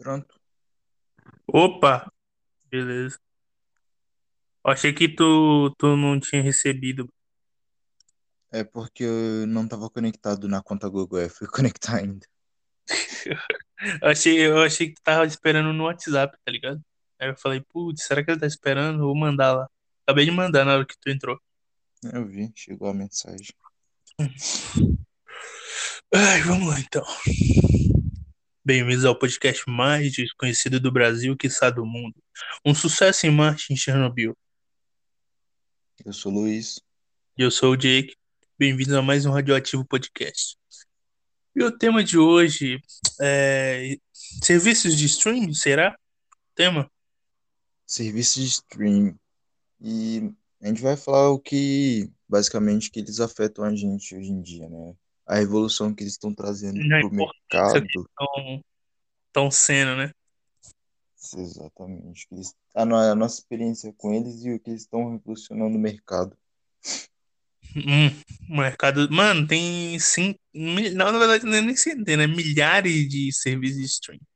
Pronto. Opa, beleza. Eu achei que tu, tu não tinha recebido. É porque eu não tava conectado na conta Google, eu fui conectar ainda. Eu achei, eu achei que tu tava esperando no WhatsApp, tá ligado? Aí eu falei, putz, será que ele tá esperando? Vou mandar lá. Acabei de mandar na hora que tu entrou. Eu vi, chegou a mensagem. Ai, vamos lá então. Bem-vindos ao podcast mais desconhecido do Brasil, quiçá do mundo. Um sucesso em Marte em Chernobyl. Eu sou o Luiz. E eu sou o Jake. Bem-vindos a mais um Radioativo Podcast. E o tema de hoje é serviços de streaming, será? Tema? Serviço de streaming. E a gente vai falar o que, basicamente, que eles afetam a gente hoje em dia, né? A revolução que eles estão trazendo pro importância mercado. estão tão sendo, né? Exatamente. Eles, a, a nossa experiência com eles e o que eles estão revolucionando o mercado. Hum, mercado. Mano, tem sim. mil- Não, na verdade, não é nem centenas, né? Milhares de serviços de streaming.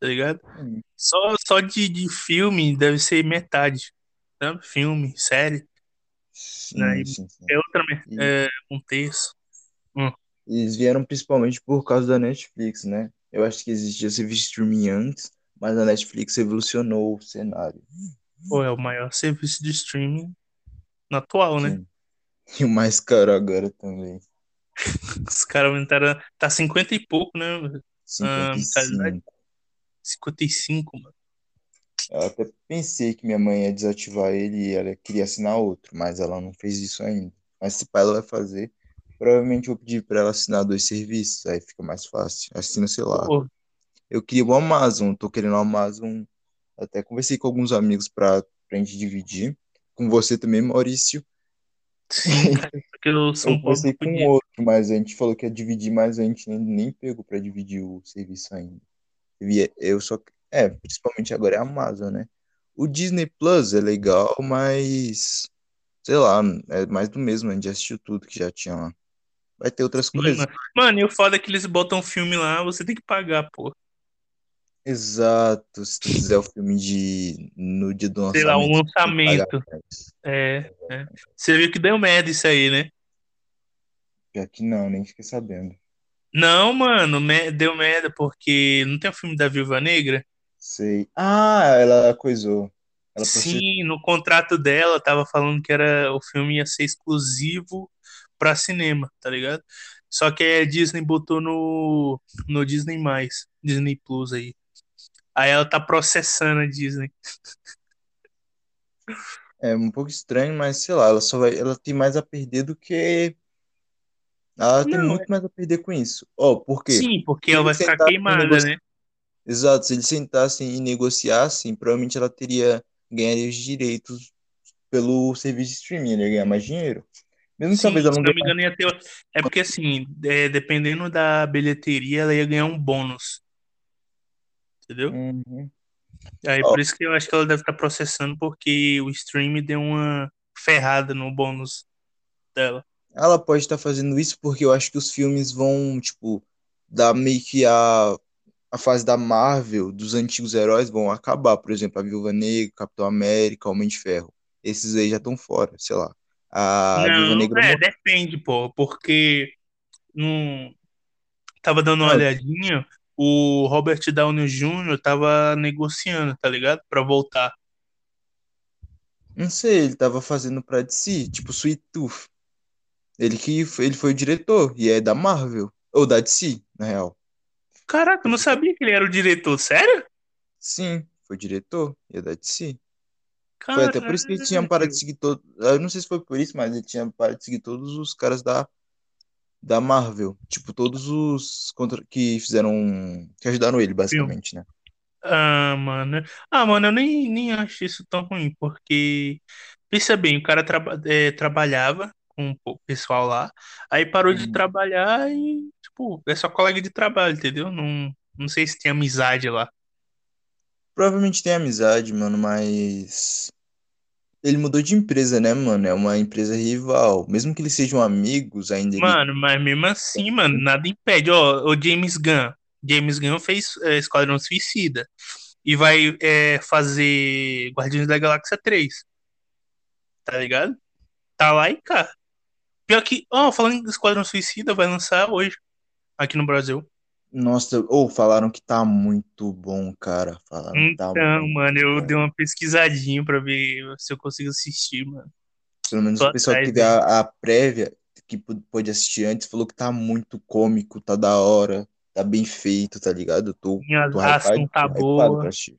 Tá ligado? Hum, Só, só de, de filme deve ser metade. Sabe? Filme, série. Né? Sim, E sim, sim. É outra, é um terço. Eles vieram principalmente por causa da Netflix, né? Eu acho que existia serviço de streaming antes, mas a Netflix revolucionou o cenário. Pô, é o maior serviço de streaming no atual, né? Sim. E o mais caro agora também. Os caras aumentaram. Tá 50 e pouco, né? A mentalidade 55. 55, mano. Eu até pensei que minha mãe ia desativar ele e ela queria assinar outro, mas ela não fez isso ainda. Mas se pá, ela vai fazer. Provavelmente vou pedir pra ela assinar dois serviços, aí fica mais fácil. Assina, sei lá. Pô, Eu queria o Amazon, tô querendo o Amazon. Até conversei com alguns amigos pra, pra gente dividir. Com você também, Maurício. sim, porque eu sou Eu conversei com fudido. outro, mas a gente falou que ia dividir, mas a gente nem, nem pegou pra dividir o serviço ainda. Eu ia- Eu só. É, principalmente agora é a Amazon, né? O Disney Plus é legal, mas. Sei lá, é mais do mesmo, a gente assistiu tudo que já tinha lá. Vai ter outras coisas. mano. Mano, e o foda é que eles botam filme lá, você tem que pagar, pô. Exato, se tu quiser o filme de no dia do Sei lá, um lançamento, lançamento. É, é. Você viu que deu merda isso aí, né? Pior que não, nem fiquei sabendo. Não, mano, deu merda porque não tem o filme da Viúva Negra? Sei. Ah, ela coisou. Ela. Sim, no contrato dela tava falando que era o filme ia ser exclusivo pra cinema, tá ligado? Só que a Disney botou no no Disney+, Disney Plus aí. Aí ela tá processando a Disney. É um pouco estranho, mas sei lá, ela só vai, ela tem mais a perder do que ela tem Não, muito mais a perder com isso. Ó, por quê? sim, porque Se ela vai ficar queimada, negoci... né? Exato, se eles sentassem e negociassem, provavelmente ela teria ganharia os direitos pelo serviço de streaming, ela ia ganhar mais dinheiro. Mesmo Sim, talvez ela se não não me engano ia ter. É porque assim, é, dependendo da bilheteria, ela ia ganhar um bônus, entendeu? Uhum. Aí Ó, por isso que eu acho que ela deve estar processando, porque o stream deu uma ferrada no bônus dela. ela pode estar fazendo isso porque eu acho que os filmes vão, tipo, dar meio que a, a fase da Marvel, dos antigos heróis, vão acabar. Por exemplo, a Viúva Negra, Capitão América, Homem de Ferro. Esses aí já estão fora, sei lá. A Viúva Não, Negra é, morreu. depende, pô, porque não tava dando uma Ah, olhadinha, o Robert Downey Jr. tava negociando, tá ligado? Pra voltar. não sei, ele tava fazendo pra DC, tipo Sweet Tooth. Ele que ele foi o diretor e é da Marvel, ou da DC, na real. Caraca, eu não sabia que ele era o diretor, sério? Sim, foi diretor e é da DC. Foi até por isso que ele tinha parado de seguir todo. Eu não sei se foi por isso, mas ele tinha parado de seguir todos os caras da, da Marvel. Tipo, todos os contra... que fizeram. que ajudaram ele, basicamente, né? Ah, mano. Ah, mano, eu nem, nem acho isso tão ruim, porque, pensa bem, o cara traba- é, trabalhava com o pessoal lá, aí parou de Uhum. trabalhar e, tipo, é só colega de trabalho, entendeu? Não, não sei se tem amizade lá. Provavelmente tem amizade, mano, mas. Ele mudou de empresa, né, mano? É uma empresa rival. Mesmo que eles sejam amigos, ainda ele. Mano, mas mesmo assim, mano, nada impede. Ó, o James Gunn, James Gunn fez é, Esquadrão Suicida. E vai é, fazer Guardiões da Galáxia 3. Tá ligado? Tá lá e cá. Pior que, ó, falando de Esquadrão Suicida, vai lançar hoje. Aqui no Brasil. Nossa, ou falaram que tá muito bom, cara. Falaram que tá Então, muito mano, eu bom. dei uma pesquisadinha pra ver se eu consigo assistir, mano. Pelo menos Tô o pessoal que teve a, a prévia, que pô- pôde assistir antes, falou que tá muito cômico, tá da hora, tá bem feito, tá ligado? Eu tô, Minha tô ação hypado, tá tô boa. pra assistir.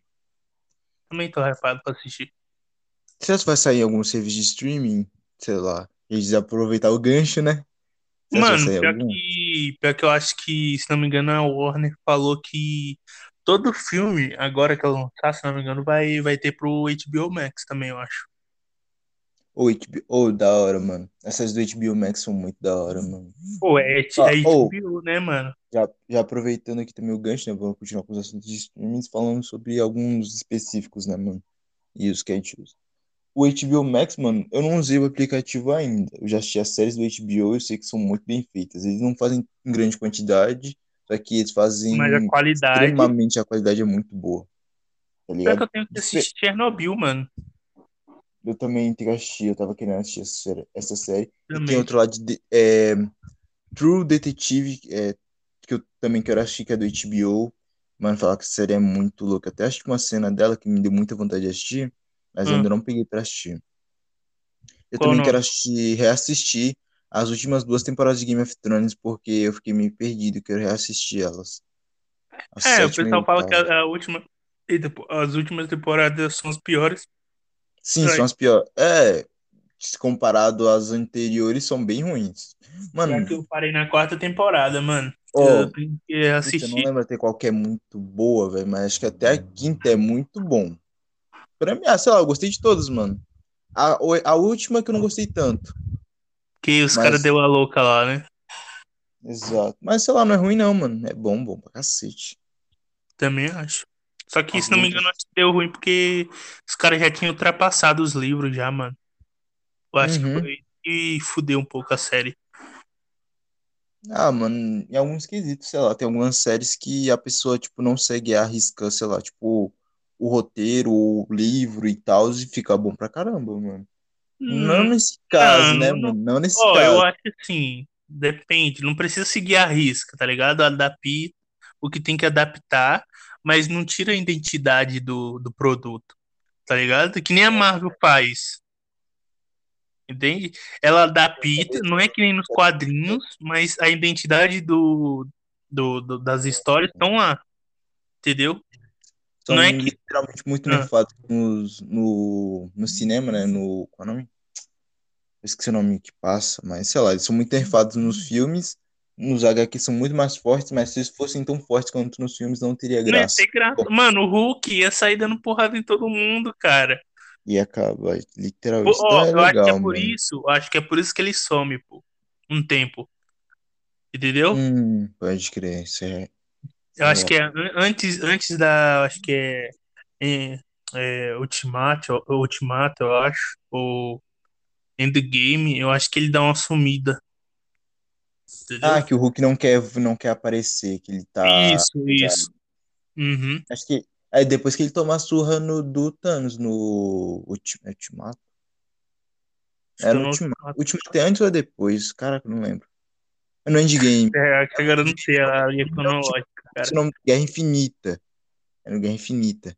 Também tô hypado pra assistir. Será que vai sair algum serviço de streaming? Sei lá. Eles aproveitar o gancho, né? Mano, pior que, pior que eu acho que, se não me engano, a Warner falou que todo filme, agora que ela lançar, se não me engano, vai, vai ter pro HBO Max também, eu acho. Ou HBO, ou da hora, mano. Essas do HBO Max são muito da hora, mano. Pô, é, Ah, é HBO, né, mano? já, já aproveitando aqui também o gancho, né? Vamos continuar com os assuntos de streamings, falando sobre alguns específicos, né, mano? E os que a gente usa. O HBO Max, mano, eu não usei o aplicativo ainda. Eu já assisti as séries do HBO, eu sei que são muito bem feitas. Eles não fazem em grande quantidade, só que eles Mas a fazem qualidade. extremamente, a qualidade é muito boa, tá Pior que ligado? eu tenho que assistir Chernobyl, mano. Eu também tenho que assistir, eu tava querendo assistir essa série. Essa série. Tem outro lado de é, True Detective, é, que eu também quero assistir, que é do HBO. Mano, falar que essa série é muito louca. Até acho que uma cena dela que me deu muita vontade de assistir, mas Hum, ainda não peguei pra assistir. Eu qual também quero assistir, reassistir as últimas duas temporadas de Game of Thrones, porque eu fiquei meio perdido, quero reassistir elas. A É, o pessoal fala que a, a última. Eita, as últimas temporadas são as piores. Sim, são as piores. É, se comparado às anteriores, são bem ruins. Pior que Mano, eu parei na quarta temporada, mano. ó, Eu tenho que Puta, eu não assistir. lembro até qual que é muito boa, velho, mas acho que até a quinta é muito bom. Pra mim, ah, sei lá, eu gostei de todas, mano. A, a última que eu não gostei tanto, Que os caras mas, deu a louca lá, né? exato. Mas, sei lá, não é ruim não, mano. É bom, bom pra cacete. Também acho. Só que, As se não me engano, acho que deu ruim porque os caras já tinham ultrapassado os livros já, mano. Eu acho que Uhum. foi e fudeu um pouco a série. Ah, mano, em alguns quesitos, sei lá, tem algumas séries que a pessoa, tipo, não segue a risca, sei lá, tipo, o roteiro, o livro e tal, e fica bom pra caramba, mano. Não Hum, nesse caso, né, não, não. mano? Não nesse Ó, eu caso. acho que assim, depende. Não precisa seguir a risca, tá ligado? Adapta o que tem que adaptar, mas não tira a identidade do, do produto, tá ligado? Que nem a Marvel faz. Entende? Ela adapta, não é que nem nos quadrinhos, mas a identidade do, do, do- das histórias estão lá, entendeu? São Não é que. literalmente muito Ah, nerfados nos, no, no cinema, né? No. Qual é o nome? Eu esqueci o nome que passa, mas sei lá, eles são muito nerfados nos filmes. Nos HQ são muito mais fortes, mas se eles fossem tão fortes quanto nos filmes, não teria não ia graça. ter graça. Mano, o Hulk ia sair dando porrada em todo mundo, cara. e acaba, Pô, literalmente. Então Ó, é eu acho que é por mano. isso, acho que é por isso que ele some, pô, um tempo, entendeu? Hum, pode crer, isso é, Eu é acho que é an- antes, antes da, acho que é, é, é Ultimato, Ultimato, eu acho, ou Endgame, eu acho que ele dá uma sumida, entendeu? Ah, que o Hulk não quer, não quer aparecer, que ele tá. Isso, isso. Uhum. Acho que. Aí depois que ele toma a surra no, do Thanos no Ulti- é Ultimato. Era eu no. Ultimato. Ultimato é antes ou é depois? Caraca, eu não lembro. É no Endgame. É, agora eu não sei a linha Não, cronológica, esse cara. nome Guerra Infinita. É no Guerra Infinita.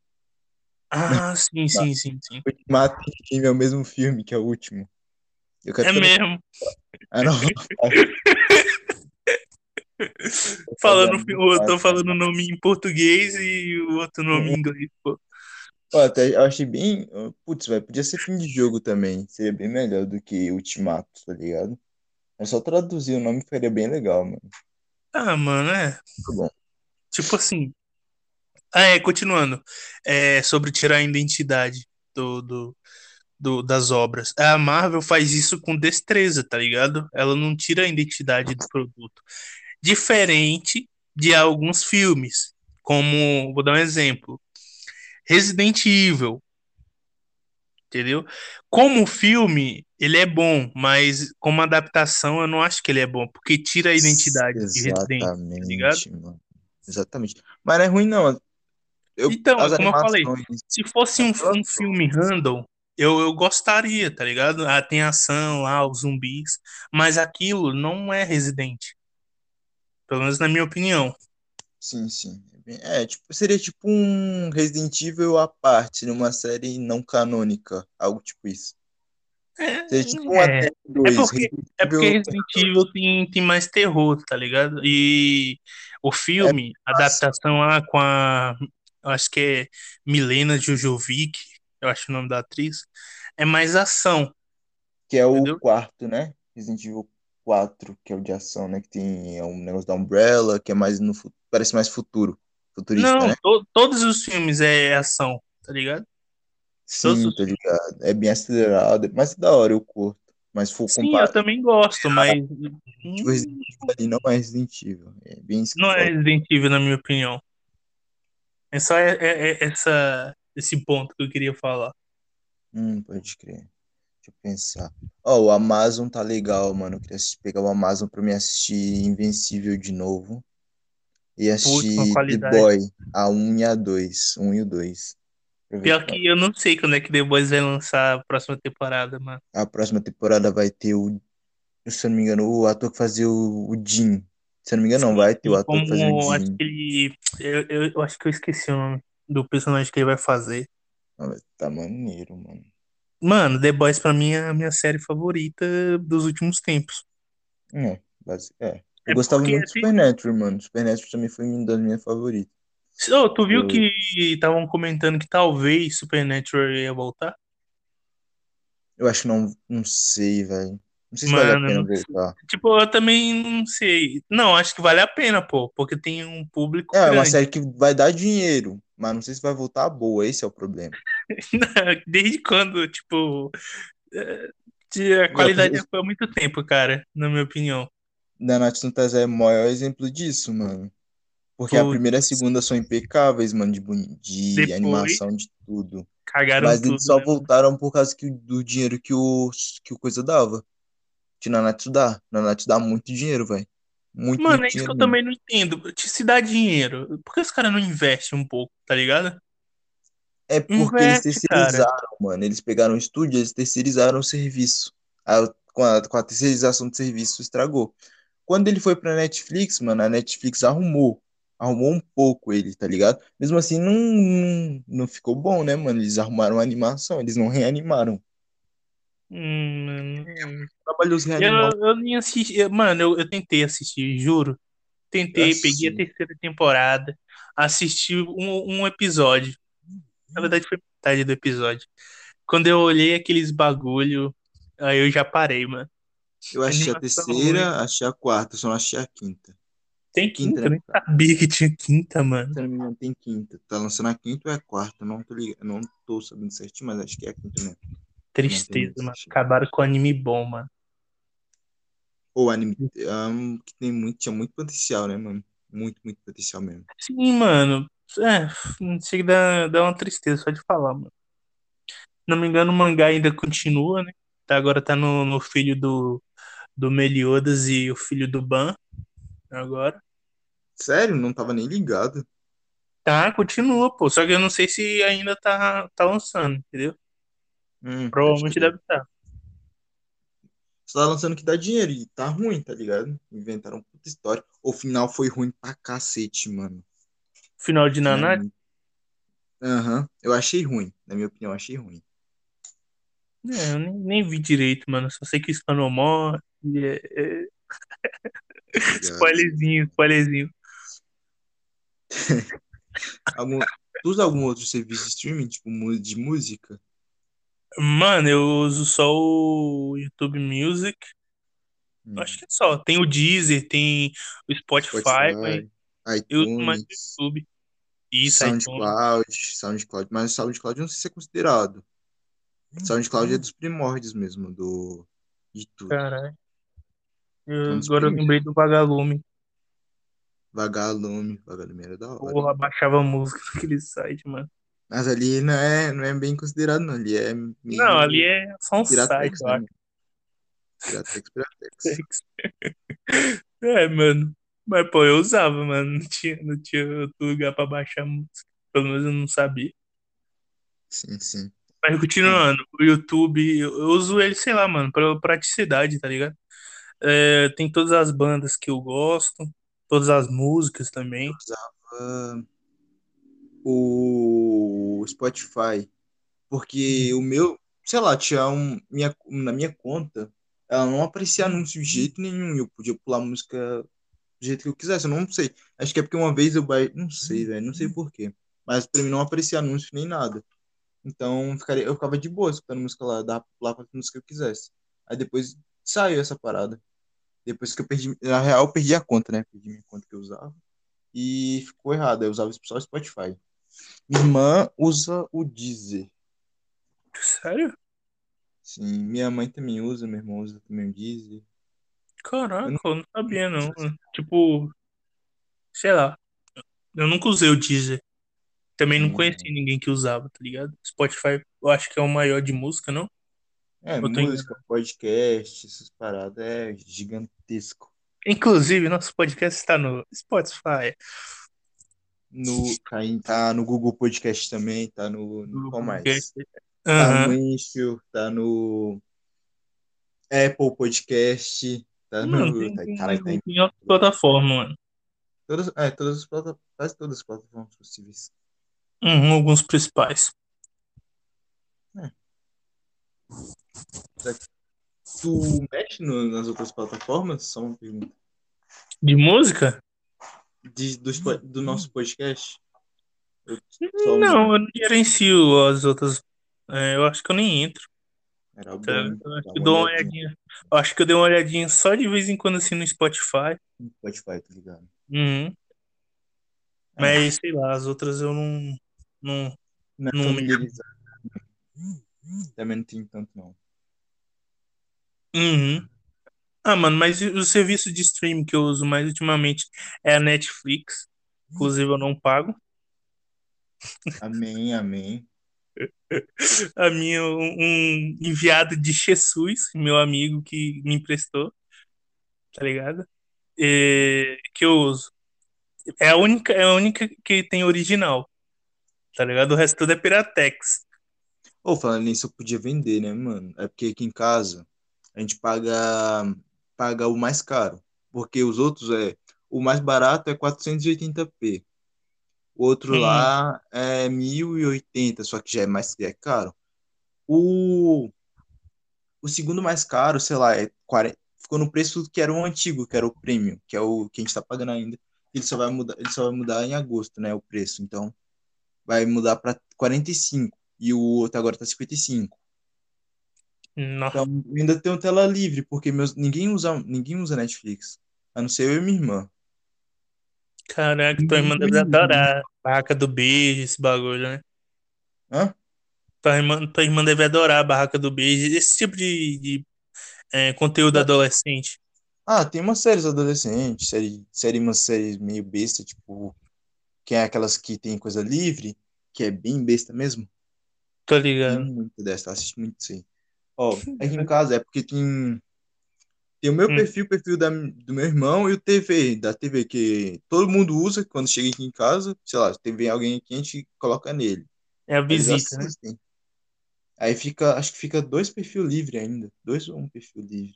Ah, sim, sim, sim, sim. Ultimato e é o mesmo filme, que é o último. É mesmo. Ah, não. Falando, eu tô falando o nome em português e o outro nome em inglês, pô. Pô, até eu achei bem. Putz, velho, podia ser fim de jogo também. Seria bem melhor do que Ultimato, tá ligado? É só traduzir o nome ficaria bem legal, mano. Ah, mano, é. Muito bom. Tipo assim. Ah, é, continuando. É, sobre tirar a identidade do, do, do- das obras. A Marvel faz isso com destreza, tá ligado? Ela não tira a identidade do produto. Diferente de alguns filmes. Como, vou dar um exemplo. Resident Evil, entendeu? Como filme, ele é bom, mas como adaptação, eu não acho que ele é bom, porque tira a identidade de Resident, tá ligado? Exatamente, mano. Exatamente. Mas não é ruim, não. Eu, Então, como eu falei, animações. se fosse um, um filme random, eu, eu gostaria, tá ligado? Ah, tem ação lá, os zumbis, mas aquilo não é Resident. Pelo menos na minha opinião. Sim, sim. É, tipo, seria tipo um Resident Evil à parte, numa série não canônica. Algo tipo isso. É, tipo um é, até dois. porque- Resident é porque Evil- Resident Evil tem, tem mais terror, tá ligado? E o filme, a adaptação lá com a. eu Acho que é Milena Jojovic, eu acho o nome da atriz, é mais ação. Que é o Entendeu? quarto, né? Resident Evil 4, que é o de ação, né? Que tem é um negócio da Umbrella, que é mais no parece mais futuro. Futurista, Não, né? to- todos os filmes é ação, tá ligado? Sim, tô ligado. É bem acelerado, mas é da hora eu curto. Mas for Sim, eu comparar também gosto, mas o Resident Evil ali não é Resident Evil. É bem não eu é falo. Resident Evil, na minha opinião. É só é- é- é essa, esse ponto que eu queria falar. Hum, pode crer. Deixa eu pensar. Ó, o Amazon tá legal, mano. Eu queria pegar o Amazon pra me assistir Invencível de novo. E assistir The. Boy, a 1 e a 2. 1 e o 2. Pior que eu não sei quando é que The Boys vai lançar a próxima temporada, mano. A próxima temporada vai ter o, se eu não me engano, o ator que fazia o, o Jim. Se eu não me engano, não, vai ter o ator que fazia Como o acho Jim. que ele. Eu, eu, eu acho que eu esqueci o nome do personagem que ele vai fazer. Ah, Tá maneiro, mano. Mano, The Boys pra mim é a minha série favorita dos últimos tempos. É, basi- é. Eu É gostava muito de tem- Supernatural, mano. Supernatural também foi uma das minhas favoritas. Ô, tu viu que estavam comentando que talvez Supernatural ia voltar? Eu acho que não, não sei, velho. Não sei se vale a Mano, pena voltar. Tipo, eu também não sei. Não, acho que vale a pena, pô, porque tem um público É, é uma grande. série que vai dar dinheiro, mas não sei se vai voltar boa. Esse é o problema. Desde quando, tipo, de- a qualidade foi há muito tempo, cara, na minha opinião. Da Nath Santas é o maior exemplo disso, mano. Porque a primeira e a segunda são impecáveis, mano, de, de Depois- animação, de tudo. Cagaram Mas tudo, eles só né? voltaram por causa que, do dinheiro que o, que o coisa dava. Que Nanatsu dá. Nanatsu dá muito dinheiro, velho. Muito, Mano, muito é isso que dinheiro eu mesmo. também não entendo. Se dá dinheiro, por que os caras não investem um pouco, tá ligado? É porque eles Investe, cara. terceirizaram, mano. Eles pegaram o estúdio, eles terceirizaram o serviço. Aí, com, a, com a terceirização do serviço, estragou. Quando ele foi pra Netflix, mano, a Netflix arrumou. Arrumou um pouco ele, tá ligado? Mesmo assim, não, não, não ficou bom, né, mano? Eles arrumaram a animação, eles não reanimaram. Hum, mano, Trabalhos eu, eu nem assisti. eu- Mano, eu, eu tentei assistir, juro. Tentei, peguei a terceira temporada, assisti um, um episódio. Na verdade, foi metade do episódio. Quando eu olhei aqueles bagulho, aí eu já parei, mano. Eu achei a Animação terceira, achei a quarta, só não achei a quinta. Tem Quinta, quinta? Eu nem sabia que tinha quinta, mano. Se não me engano, tem quinta. Tá lançando a quinta ou é a quarta? Não tô ligado, não tô sabendo certinho, mas acho que é a quinta mesmo. Tristeza, mano. Acabaram com o anime bom, mano. Ou anime um, que tem muito, tinha muito potencial, né, mano? Muito, muito potencial mesmo. Sim, mano. É, chega dar, dar uma tristeza só de falar, mano. Não me engano, o mangá ainda continua, né? Tá, agora tá no, no filho do, do Meliodas e o filho do Ban. Agora. Sério? Não tava nem ligado. Tá, continua, pô. Só que eu não sei se ainda tá, tá lançando, entendeu? Hum, Provavelmente crer. deve estar. Só tá lançando que dá dinheiro e tá ruim, tá ligado? Inventaram puta história. O final foi ruim pra cacete, mano. Final de muito- Aham, eu achei ruim. Na minha opinião, eu achei ruim. É, eu nem, nem vi direito, mano. Só sei que o Spano morre. É, é... Spoilerzinho, spoilerzinho. Algum... Tu usa algum outro serviço de streaming, tipo de música? Mano, eu uso só o YouTube Music. Hum, Acho que é só. Tem o Deezer, tem o Spotify, Spotify, eu uso mais o iTunes, YouTube. Isso, iTunes. SoundCloud, SoundCloud, mas o SoundCloud eu não sei se é considerado. SoundCloud é dos primórdios mesmo, do de tudo. Caralho. Eu- dos agora eu lembrei do Vagalume. Vagalume, Vagalume era da hora. Porra, baixava música naquele site, mano. Mas ali não é, não é bem considerado, não. Ali é meio Não, ali é só um Piratex, site, eu né, acho. Piratex, Piratex. É, mano. Mas, pô, eu usava, mano. Não tinha, não tinha outro lugar pra baixar música. Pelo menos eu não sabia. Sim, sim. Mas continuando, o YouTube, eu, eu uso ele, sei lá, mano, pra praticidade, tá ligado? É, tem todas as bandas que eu gosto, todas as músicas Eu também. usava o Spotify, porque o meu, sei lá, tinha um, minha, na minha conta, ela não aparecia anúncio de jeito nenhum, e eu podia pular música do jeito que eu quisesse, eu não sei. Acho que é porque uma vez eu baixei, não sei, velho, não sei por quê, mas pra mim não aparecia anúncio nem nada. Então ficaria, eu ficava de boa escutando música lá, dava pra pular pra música que eu quisesse. Aí depois saiu essa parada. Depois que eu perdi, na real, eu perdi a conta, né? Perdi minha conta que eu usava. E ficou errado. Eu usava só o Spotify. Minha irmã usa o Deezer. Sério? Sim, minha mãe também usa, meu irmão usa também o Deezer. Eu Caraca, não eu não sabia, não. Tipo, sei lá. Eu nunca usei o Deezer. Também não conheci ninguém que usava, tá ligado? Spotify, eu acho que é o maior de música, não? É, Eu música, enganado. podcast, essas paradas é gigantesco. Inclusive, nosso podcast está no Spotify, No, tá, tá no Google Podcast também, tá no, no qual mais? Tá no. Anchor, tá no Apple Podcast, tá Mano, no. tem, Tá, caralho, tá tem, em tem outra plataforma, mano. todas, é, todas as plataformas, quase todas as plataformas possíveis. Uhum, alguns principais. É, tu mexe no- nas outras plataformas? Só uma pergunta. De música? De, do, nosso podcast? Eu só Não, eu não gerencio as outras. É, eu acho que eu nem entro. Era tá? bom Eu acho que eu dou uma olhadinha. Eu acho que eu dei uma olhadinha só de vez em quando assim no Spotify. no Spotify, tá ligado? Uhum. É, Mas sei lá, as outras eu não, não, não é não familiarizado. Também não tem tanto, não. Uhum. Ah, mano, mas o serviço de streaming que eu uso mais ultimamente é a Netflix. Inclusive eu não pago. Amém, amém. A minha, um enviado de Jesus, meu amigo que me emprestou, tá ligado? É, que eu uso. É a única, é a única que tem original, tá ligado? O resto tudo é Piratex. Ou falando nisso, eu podia vender, né, mano? É porque aqui em casa a gente paga, paga o mais caro. Porque os outros é. O mais barato é 480p. O outro Uhum. lá é 1080, só que já é mais é caro. O, o segundo mais caro, sei lá, é 40, ficou no preço que era o antigo, que era o premium, que é o que a gente tá pagando ainda. Ele só vai mudar, ele só vai mudar em agosto, né, o preço. Então, vai mudar para 45 e cinco e o outro agora tá 55. Não. Então, eu ainda tenho tela livre, porque meus, ninguém usa, ninguém usa Netflix, a não ser eu e minha irmã. Caraca, tua irmã deve adorar. Barraca do Beijo, esse bagulho, né? Hã? Tua irmã, tua irmã deve adorar a Barraca do Beijo, esse tipo de, de é, conteúdo adolescente. Ah, tem umas séries adolescentes, série, série, umas séries meio besta, tipo, que é aquelas que tem coisa livre, que é bem besta mesmo. Tô Tem ligado. muito dessa, assisto muito isso aí. Ó, aqui em casa é porque tem, tem o meu Hum, perfil, o perfil da, do meu irmão e o TV, da TV que todo mundo usa quando chega aqui em casa, sei lá, se tem alguém aqui, a gente coloca nele. é a visita, né? assistem. Aí fica, acho que fica dois perfis livres ainda. Dois ou um perfil livre?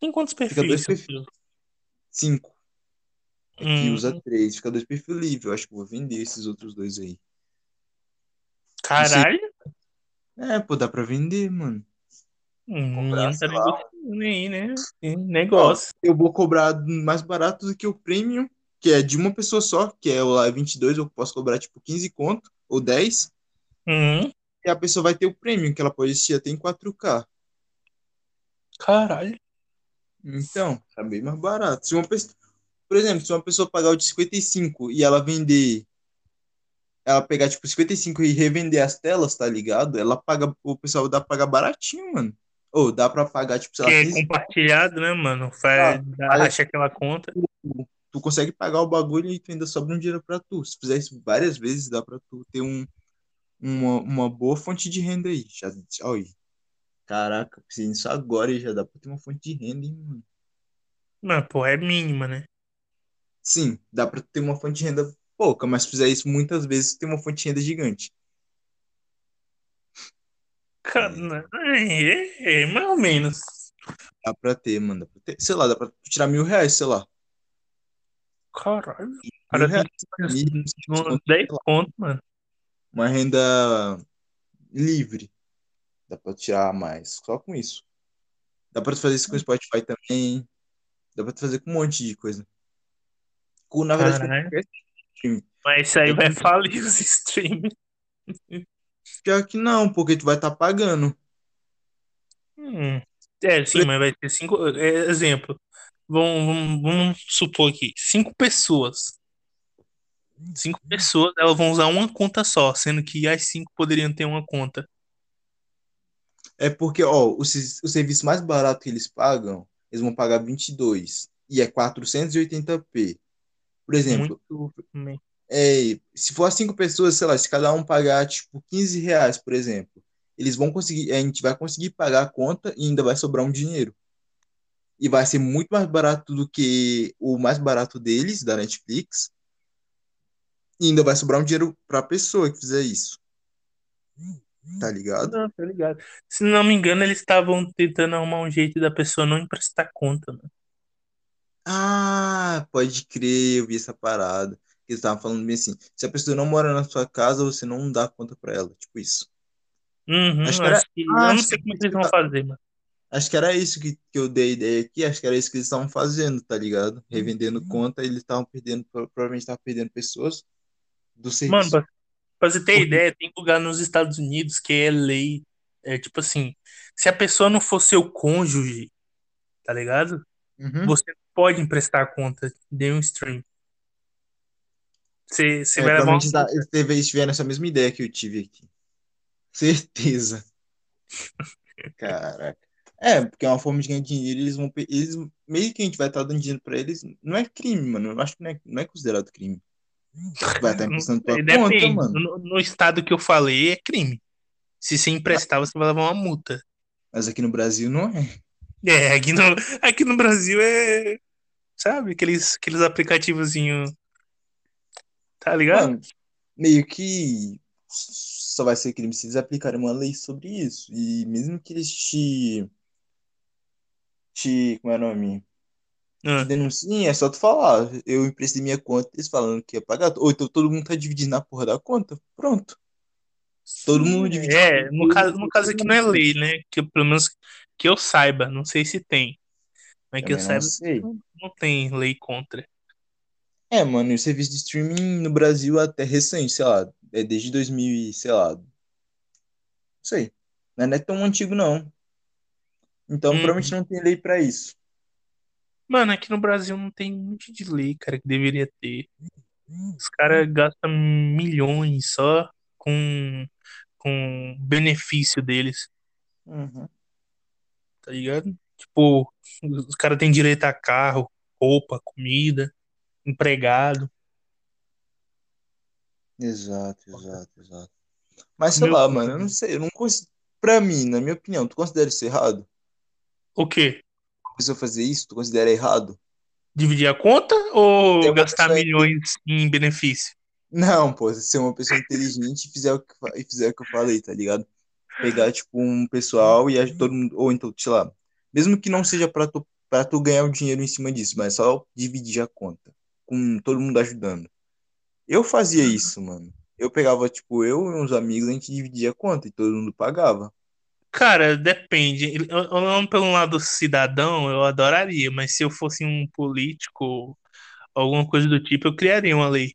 Tem quantos Fica dois perfis, perfis. Cinco. Aqui usa Hum, três, fica dois perfis livres. Eu acho que vou vender esses outros dois aí. Caralho. É, pô, dá pra vender, mano. Hum, tá sei lá. negociando aí, né? Negócio. eu vou cobrar mais barato do que o premium, que é de uma pessoa só, que é o lá 22, eu posso cobrar tipo 15 conto ou 10. Hum, E a pessoa vai ter o premium, que ela pode assistir até em 4K. caralho. Então, tá bem mais barato. Se uma pessoa, por exemplo, se uma pessoa pagar o de 55 e ela vender ela pegar, tipo, 55 e revender as telas, tá ligado? Ela paga, o pessoal dá pra pagar baratinho, mano. Ou dá pra pagar, tipo, sei Que lá, é 15 compartilhado, né, mano? ah, Faz, paga, racha aquela conta. tipo, tu consegue pagar o bagulho e tu ainda sobra um dinheiro pra tu. Se fizer isso várias vezes, dá pra tu ter um, uma, uma boa fonte de renda aí. Já, olha aí. Caraca, preciso disso agora e já dá pra ter uma fonte de renda, hein, mano. Mas, pô, é mínima, né? Sim, dá pra ter uma fonte de renda pouca, mas se fizer isso muitas vezes, tem uma fonte de renda gigante. Cara, é, é, mais ou menos. Dá pra ter, mano. Dá pra ter. Sei lá, dá pra tirar mil reais, sei lá. Caralho. Mil Cara, reais, tem mil, uns 10 pontos, mano. uma renda livre. Dá pra tirar mais. Só com isso. Dá pra fazer isso com o Spotify também. Dá pra fazer com um monte de coisa. Com, na verdade. Mas isso aí vai falir os streams. Pior que não, porque tu vai estar pagando. Hum. É, sim, mas vai ter cinco. é, exemplo. Vamos, vamos, vamos supor aqui, cinco pessoas. Cinco pessoas, elas vão usar uma conta só, sendo que as cinco poderiam ter uma conta. É porque, ó, o, o serviço mais barato que eles pagam, eles vão pagar 22 e é 480p. Por exemplo, Muito. É, se for cinco pessoas, sei lá, se cada um pagar tipo 15 reais, por exemplo, eles vão conseguir, a gente vai conseguir pagar a conta e ainda vai sobrar um dinheiro. E vai ser muito mais barato do que o mais barato deles, da Netflix. E ainda vai sobrar um dinheiro para a pessoa que fizer isso. Tá ligado? Não, tá ligado. Se não me engano, eles estavam tentando arrumar um jeito da pessoa não emprestar conta, mano. Ah, pode crer, eu vi essa parada. Eles estavam falando bem assim: se a pessoa não mora na sua casa, você não dá conta para ela. Tipo isso. Uhum, Acho acho que era- que, Ah, eu não acho sei que como é que eles vão tá- fazer, mano. Acho que era isso que, que eu dei ideia aqui, acho que era isso que eles estavam fazendo, tá ligado? Revendendo conta, eles estavam perdendo, pro- provavelmente estavam perdendo pessoas do Mano, serviço. pra, pra você ter Porque- ideia, tem lugar nos Estados Unidos que é lei. É tipo assim, se a pessoa não for seu cônjuge, tá ligado? Uhum. Você pode emprestar a conta de um stream. Você, você É, uma provavelmente tá- tiveram essa mesma ideia que eu tive aqui. Certeza. Caraca. É, porque é uma forma de ganhar dinheiro, eles vão. Eles, meio que a gente vai estar dando dinheiro pra eles. Não é crime, mano. Eu acho que não é, não é considerado crime. Vai estar emprestando tua Depende. conta, mano. No, no estado que eu falei é crime. Se você emprestar, você vai levar uma multa. Mas aqui no Brasil não é. É, aqui no, aqui no Brasil é. Sabe? Aqueles, aqueles aplicativozinhos. Tá ligado? Mano, meio que só vai ser crime se eles aplicarem uma lei sobre isso. E mesmo que eles te. te. como é o nome? Ah, denunciem, é só tu falar. Eu emprestei minha conta, eles falando que ia pagar. Ou então todo mundo tá dividindo a porra da conta. Pronto. Todo mundo divide. É, no caso, no caso aqui não é lei, né? Que pelo menos que eu saiba, não sei se tem. Mas que eu Também saiba, não, não tem lei contra. É, mano, e o serviço de streaming no Brasil é até recente, sei lá, é desde 2000 e, sei lá, não sei, não é tão antigo não. Então, Uhum. provavelmente não tem lei pra isso. Mano, aqui no Brasil não tem um monte de lei, cara, que deveria ter. Os caras gastam milhões só com, com benefício deles, Uhum. tá ligado? Tipo, os caras têm direito a carro, roupa, comida, empregado. Exato, exato, exato. Mas sei Meu lá, mano, eu não sei, eu não consigo, pra mim, na minha opinião, tu considera isso errado? O quê? A pessoa fazer isso, tu considera errado? Dividir a conta ou Tem gastar milhões em benefício? Não, pô, se ser uma pessoa inteligente e fizer o que, e fizer o que eu falei, tá ligado? Pegar, tipo, um pessoal e todo mundo, ou então, sei lá, mesmo que não seja pra tu, pra tu ganhar o dinheiro em cima disso, mas só dividir a conta, com todo mundo ajudando. Eu fazia isso, mano. Eu pegava, tipo, eu e uns amigos, a gente dividia a conta e todo mundo pagava. Cara, depende. Olhando pelo lado cidadão, eu adoraria, mas se eu fosse um político, alguma coisa do tipo, eu criaria uma lei.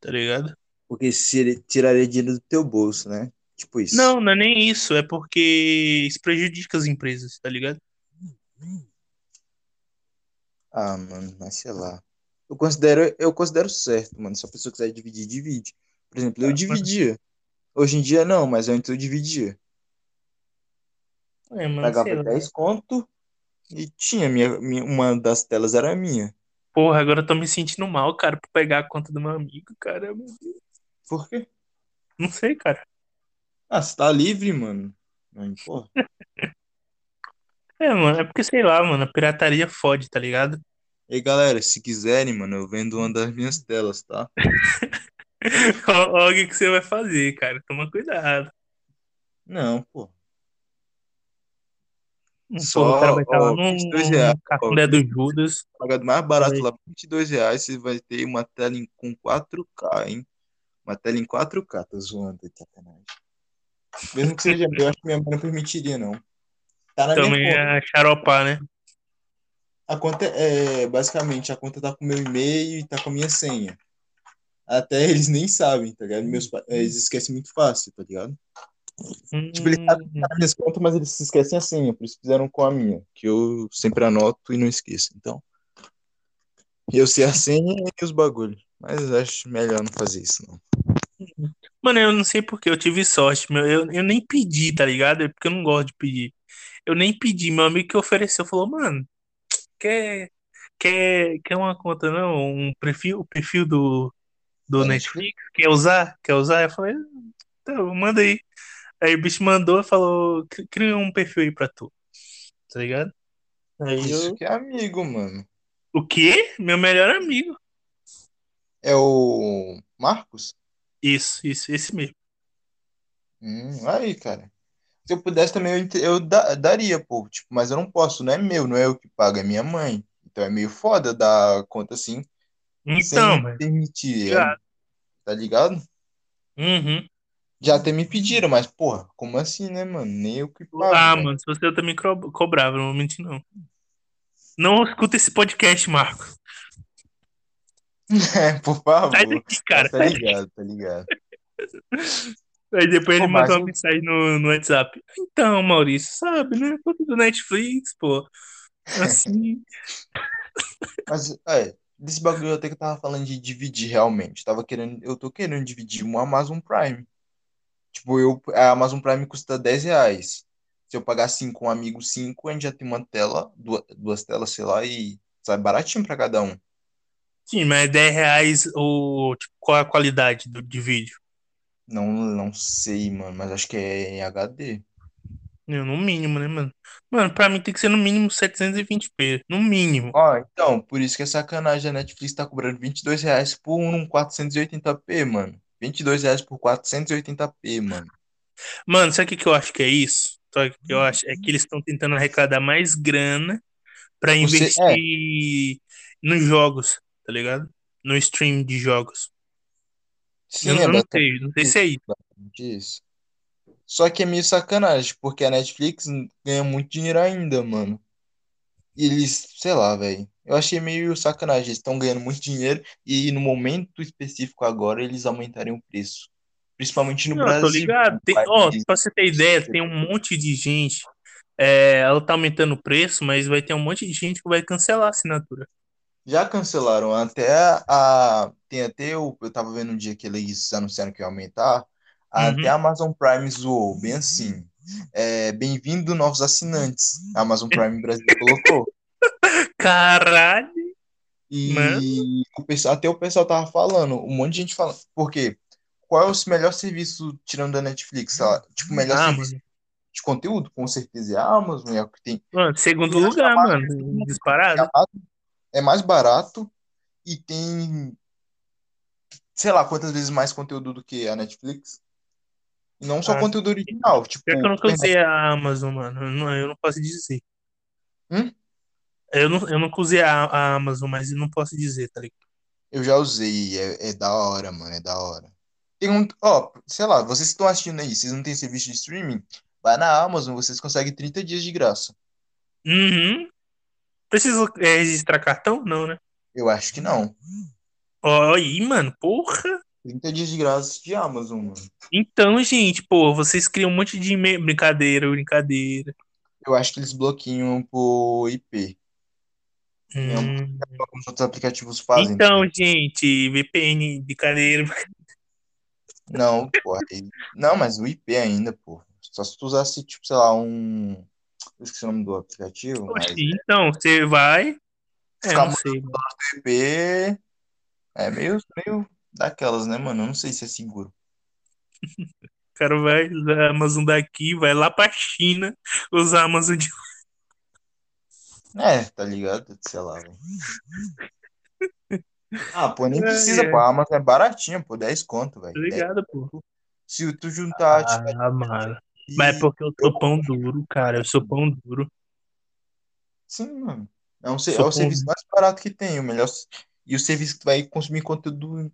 Tá ligado? Porque se ele tiraria dinheiro do teu bolso, né? Tipo isso. Não, não é nem isso, é porque isso prejudica as empresas, tá ligado? Ah, mano, mas sei lá. Eu considero, eu considero certo, mano. Se a pessoa quiser dividir, divide. Por exemplo, eu Ah, dividia. Hoje em dia não, mas antes eu dividia. É, mano, Pagava lá. 10 conto e tinha minha, minha, uma das telas era minha. Porra, agora eu tô me sentindo mal, cara, por pegar a conta do meu amigo, cara. Meu. Por quê? Não sei, cara. Ah, você tá livre, mano. Não importa. É, mano, é porque sei lá, mano, a pirataria fode, tá ligado? E aí, galera, se quiserem, mano, eu vendo uma das minhas telas, tá? Olha o que você vai fazer, cara. Toma cuidado. Não, pô. Só, o cara vai estar ó, lá 22 reais, café do Judas. Pagado mais barato Vai. lá, por 22 reais, você vai ter uma tela em- com 4K, hein? Uma tela em 4K, tô zoando, tá sacanagem. Mesmo que seja meu, acho que minha mãe não permitiria, não. Tá na Também minha conta. é xaropar, né? A conta é, basicamente, a conta tá com o meu e-mail e tá com a minha senha. Até eles nem sabem, tá ligado? Meus, eles esquecem muito fácil, tá ligado? Tipo, eles sabem Hum, as minhas contas, mas eles se esquecem a senha, por isso fizeram com a minha, que eu sempre anoto e não esqueço. Então, eu sei a senha e os bagulhos. Mas acho melhor não fazer isso, não. Mano, eu não sei porque eu tive sorte, meu. Eu, eu nem pedi, tá ligado? É porque eu não gosto de pedir. Eu nem pedi. Meu amigo que ofereceu falou, mano, quer, quer, quer uma conta, não? Um perfil, o perfil do, do Netflix? Quer usar? Quer usar? Eu falei, então, manda aí. Aí o bicho mandou e falou, "Cri- cria um perfil aí pra tu. Tá ligado? Aí Isso eu. que é amigo, mano. O quê? Meu melhor amigo. É o Marcos? Isso, isso, esse mesmo. Hum, aí, cara. Se eu pudesse também, eu, eu da- daria, pô. Tipo, mas eu não posso, não é meu, não é eu que pago, é minha mãe. Então é meio foda dar conta assim, Então, sem mano. permitir Ligado. ela, tá ligado? Uhum. Já até me pediram, mas, porra, como assim, né, mano? Nem eu que pago, Ah, velho. mano, se você eu também co- cobrava, não vou mentir, não. Não escuta esse podcast, Marco. É, por favor. Sai daqui, cara. Mas tá ligado, tá ligado. Aí depois ele mandou uma o- mensagem no, no WhatsApp. Então, Maurício, sabe, né? Conta do Netflix, pô. Assim. Mas, é, desse bagulho até que eu tava falando de dividir realmente. Tava querendo, eu tô querendo dividir um Amazon Prime. Tipo, eu, a Amazon Prime custa 10 reais. Se eu pagar 5 com um amigo 5, a gente já tem uma tela, duas, duas telas, sei lá, e sai baratinho pra cada um. Sim, mas 10 reais o, tipo, qual a qualidade do, de vídeo? Não, não sei, mano, mas acho que é em HD. Eu, No mínimo, né, mano? Mano, pra mim tem que ser no mínimo 720p. No mínimo. Ó, então, por isso que é sacanagem. A Netflix tá cobrando 22 reais por um 480p, mano. 22 reais por 480p, mano. Mano, sabe o que, que eu acho que é isso? Sabe o que eu acho? É que eles estão tentando arrecadar mais grana pra Você, é, investir nos jogos, tá ligado? No stream de jogos. Sim, eu não sei, não sei se é isso. Só que é meio sacanagem, porque a Netflix ganha muito dinheiro ainda, mano. E eles, sei lá, velho. Eu achei meio sacanagem. Eles estão ganhando muito dinheiro e no momento específico agora eles aumentarem o preço. Principalmente no Não, tô Brasil. ligado. no Tem, ó, país. pra você ter ideia, tem um monte de gente. É, ela tá aumentando o preço, mas vai ter um monte de gente que vai cancelar a assinatura. Já cancelaram até a. Tem até eu, eu tava vendo um dia que eles anunciaram que ia aumentar. Até Uhum. a Amazon Prime zoou, bem assim. É, bem-vindo, novos assinantes. A Amazon Prime Brasil colocou. Caralho, mano. E o pessoal, até o pessoal tava falando, um monte de gente falando. Por quê? Qual é o melhor serviço tirando da Netflix? lá, Tipo, o melhor Ah, serviço mano. de conteúdo? Com certeza é a Amazon, é o que tem. Mano, segundo lugar, mano. Disparado. É mais barato e tem, sei lá, quantas vezes mais conteúdo do que a Netflix. E não só Ah, conteúdo original, tipo, pior que eu nunca usei a Amazon, mano. Eu não, eu não posso dizer. Hum? Eu, não, eu nunca usei a, a Amazon, mas eu não posso dizer, tá ligado? Eu já usei, é, é da hora, mano, é da hora. Tem um, ó, sei lá, vocês que estão assistindo aí, vocês não têm serviço de streaming? Vai na Amazon, vocês conseguem 30 dias de graça. Uhum. Precisa é, registrar cartão? Não, né? Eu acho que não. Ó, aí, mano, porra. 30 dias de graça de Amazon, mano. Então, gente, pô, vocês criam um monte de me- brincadeira, brincadeira. Eu acho que eles bloqueiam por IP. É um- Hum. alguns outros aplicativos fazem. Então, gente, VPN, brincadeira. Não, aí- Não, mas o IP ainda, pô. Só se tu usasse, tipo, sei lá, um. Eu esqueci o nome do aplicativo, mas Oxi, então, você vai. É, não sei. é meio, meio daquelas, né, mano? Eu não sei se é seguro. O cara vai usar a Amazon daqui, vai lá pra China usar a Amazon de. É, tá ligado? Sei lá, velho. Ah, pô, nem precisa, É, pô. é, A Amazon é baratinha, pô. 10 conto, velho. tá 10 ligado, pô. Se tu juntar, tipo, Ah, mano. Mas é porque eu sou pão duro, cara. Eu sou pão duro. Sim, mano. É, um, é o serviço mais barato que tem, o melhor. E o serviço que tu vai consumir conteúdo.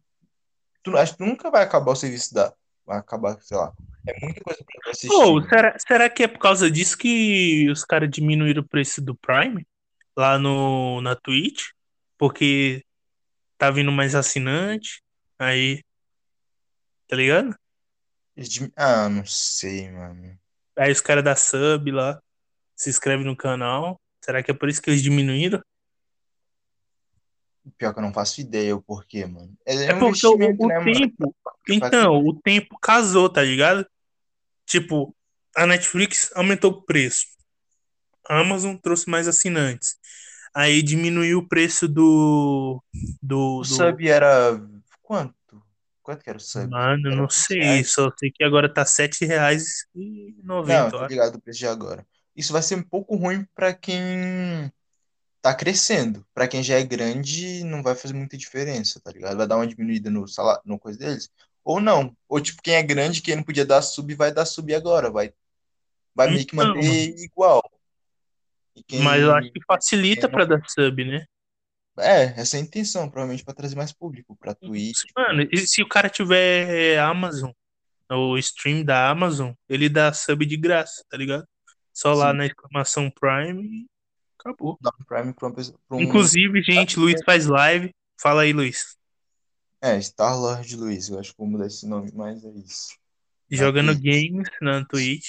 Tu, acho que tu nunca vai acabar o serviço da. Vai acabar, sei lá. É muita coisa pra assistir, mano. será, será que é por causa disso que os caras diminuíram o preço do Prime lá no, na Twitch? Porque tá vindo mais assinante. Aí, tá ligado? Eles Ah, não sei, mano. Aí os caras da sub lá se inscrevem no canal. Será que é por isso que eles diminuíram? Pior que eu não faço ideia o porquê, mano. É, É é um porque o, investimento, o né, mano? tempo. Então, o tempo casou, tá ligado? Tipo, a Netflix aumentou o preço. A Amazon trouxe mais assinantes. Aí diminuiu o preço do. Do. O do... sub era. Quanto? Quanto que era o sub? Mano, não 20 sei. reais? Só sei que agora tá R$7,90, Não, eu tô acho. ligado o preço de agora. Isso vai ser um pouco ruim pra quem tá crescendo. Pra quem já é grande, não vai fazer muita diferença, tá ligado? Vai dar uma diminuída no salário, no coisa deles. Ou não. Ou tipo, quem é grande, quem não podia dar sub, vai dar sub agora. Vai, vai meio que Então, manter igual. E Mas eu acho quem, que facilita quem não. pra dar sub, né? É, essa é a intenção, provavelmente pra trazer mais público pra Twitch. Mano, e se o cara tiver Amazon, o stream da Amazon, ele dá sub de graça, tá ligado? Só lá Sim, na exclamação Prime e acabou. dá um Prime pra uma pessoa. Pra um, Inclusive, gente, Luiz faz live. Fala aí, Luiz. é, Star-Lord Luiz. Eu acho que vou mudar esse nome, mas é isso. Jogando Twitch. games na Twitch.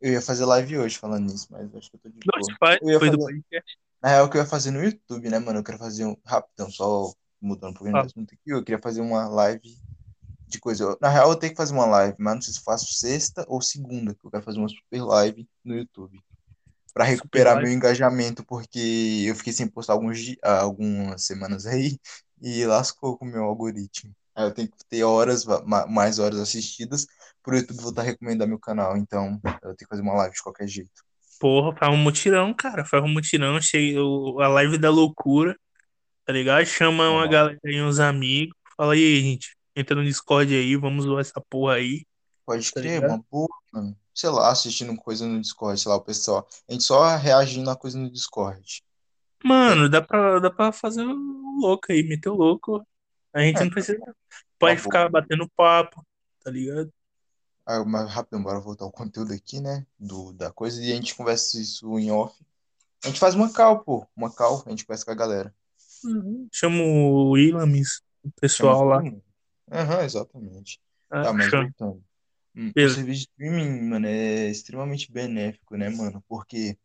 Eu ia fazer live hoje falando nisso, mas acho que eu tô de Luiz boa. faz, Eu ia foi do fazer, podcast. Na real, o que eu ia fazer no YouTube, né, mano? Eu quero fazer um rapidão, só mudando um pouquinho de Fala. assunto aqui. Eu queria fazer uma live de coisa. Eu- Na real, eu tenho que fazer uma live, mas não sei se faço sexta ou segunda, que eu quero fazer uma super live no YouTube. Pra recuperar meu engajamento, porque eu fiquei sem postar alguns, ah, algumas semanas aí e lascou com o meu algoritmo. Aí eu tenho que ter horas, mais horas assistidas, pro YouTube voltar a recomendar meu canal. Então, eu tenho que fazer uma live de qualquer jeito. Porra, faz um mutirão, cara. Faz um mutirão. Chega o- a live da loucura, tá ligado? Chama uma galera aí, uns amigos. Fala aí, gente. Entra no Discord aí, vamos zoar essa porra aí, Pode tá crer, uma boa, mano. Sei lá, assistindo coisa no Discord, sei lá, o pessoal. A gente só reagindo a coisa no Discord. Mano, dá pra, dá pra fazer o louco aí, meter o louco. A gente é, não precisa. uma Pode boa. ficar batendo papo, tá ligado? Ah, mas rapidão, bora voltar ao conteúdo aqui, né? Do, da coisa, e a gente conversa isso em off. A gente faz uma call, pô. Uma call, a gente conversa com a galera. Uhum. Chama o Ilamis, o pessoal lá. Aham, exatamente. Ah, Tá, mas chama. voltando. Hum, O serviço de streaming, mano, é extremamente benéfico, né, mano? Porque,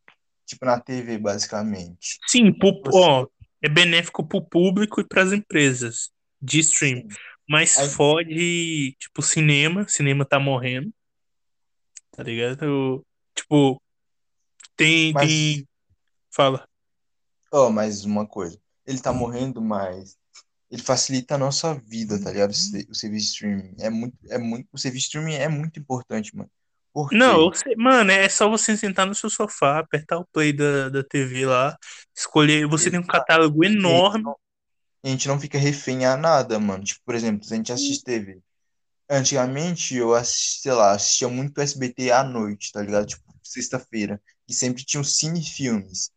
tipo, na TV, basicamente. Sim, pro- Você. ó, é benéfico pro público e pras empresas de stream. Sim. Mas Aí, fode, tipo, cinema. Cinema tá morrendo, tá ligado? Tipo, tem, mas, tem. Fala. ó, mais uma coisa. Ele tá morrendo, mas ele facilita a nossa vida, tá ligado? O se- o serviço de streaming é muito, é muito, o serviço de streaming é muito importante, mano. Por Não, sei- mano, é só você sentar no seu sofá, apertar o play da, da TV lá, escolher. Você tem um Exato. catálogo enorme. Não, a gente não fica refém a nada, mano. Tipo, por exemplo, se a gente assiste TV. Antigamente eu assisti, sei lá, assistia muito SBT à noite, tá ligado? Tipo, sexta-feira. E sempre tinha os cinefilmes.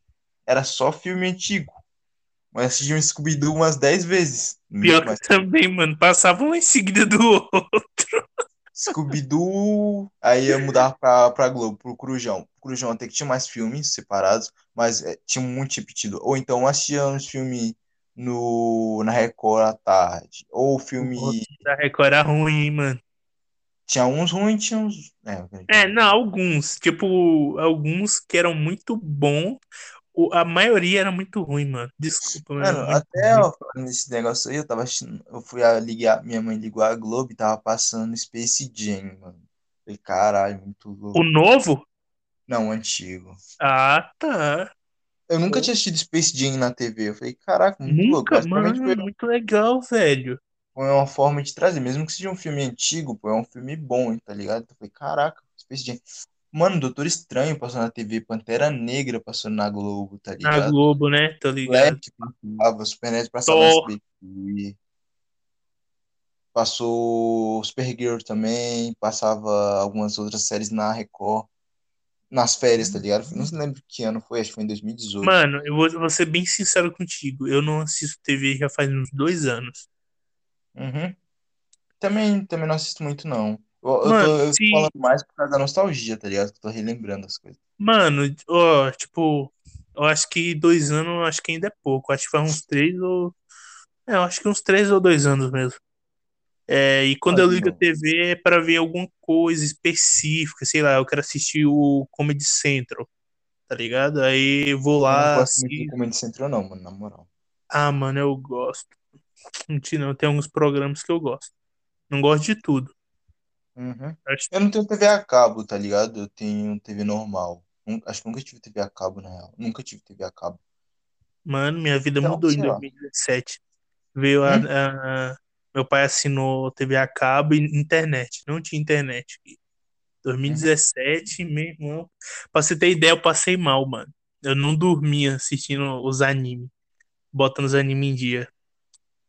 Era só filme antigo. Mas assisti um Scooby-Doo umas 10 vezes. Pior que mais. também, mano, passava um em seguida do outro. Scooby-Doo, aí eu mudava pra, pra Globo, pro Corujão. O Corujão até que tinha mais filmes separados, mas é, tinha muito repetido. Ou então eu assistia uns filmes no, na Record à tarde. Ou filme. da Record era ruim, hein, mano. Tinha uns ruins, tinha uns. É, É, não, alguns. Tipo, alguns que eram muito bons. o- A maioria era muito ruim, mano. Desculpa, Mano, muito até ruim. falando nesse negócio aí, eu tava assistindo. Eu fui a ligar, minha mãe ligou a Globo e tava passando Space Jam, mano. Falei, caralho, muito O louco. novo? Não, o antigo. Ah, tá. Eu nunca tinha assistido Space Jam na TV. Eu falei, caraca, muito louco. Nunca, Basicamente foi mano, muito legal, velho. Foi uma forma de trazer, mesmo que seja um filme antigo, pô, é um filme bom, tá ligado? Eu falei, caraca, Space Jam. Mano, Doutor Estranho passou na TV, Pantera Negra passou na Globo, tá Na ligado? Globo, né? Tô ligado. Flash passava, Supernet passava. SBT. Passou Supergirl também, passava algumas outras séries na Record. Nas férias, tá ligado? Não se lembro que ano foi, acho que foi em 2018. Mano, eu vou, vou ser bem sincero contigo. Eu não assisto TV já faz uns dois anos. Uhum. Também, também não assisto muito, não. Eu, eu Mano, tô, eu tô se. falando mais por causa da nostalgia, tá ligado? Que eu tô relembrando as coisas. Mano, ó, tipo, eu acho que dois anos, eu acho que ainda é pouco. Acho que faz uns três ou. É, eu acho que uns três ou dois anos mesmo. É, e quando eu ligo a Mano, TV é pra ver alguma coisa específica, sei lá, eu quero assistir o Comedy Central, tá ligado? Aí vou eu não lá, gosto muito do. Comedy Central, não, mano, na moral. Ah, mano, eu gosto. Não, tem alguns programas que eu gosto. Não gosto de tudo. Uhum. Acho- Eu não tenho TV a cabo, tá ligado? Eu tenho TV normal. Acho que nunca tive TV a cabo, na real. Nunca tive TV a cabo. Mano, minha vida Então, mudou em sei lá. 2017. Veio a, Hum? a- Meu pai assinou TV a cabo e internet. Não tinha internet. Uhum. 2017, meu irmão. Pra você ter ideia, eu passei mal, mano. Eu não dormia assistindo os animes, botando os animes em dia.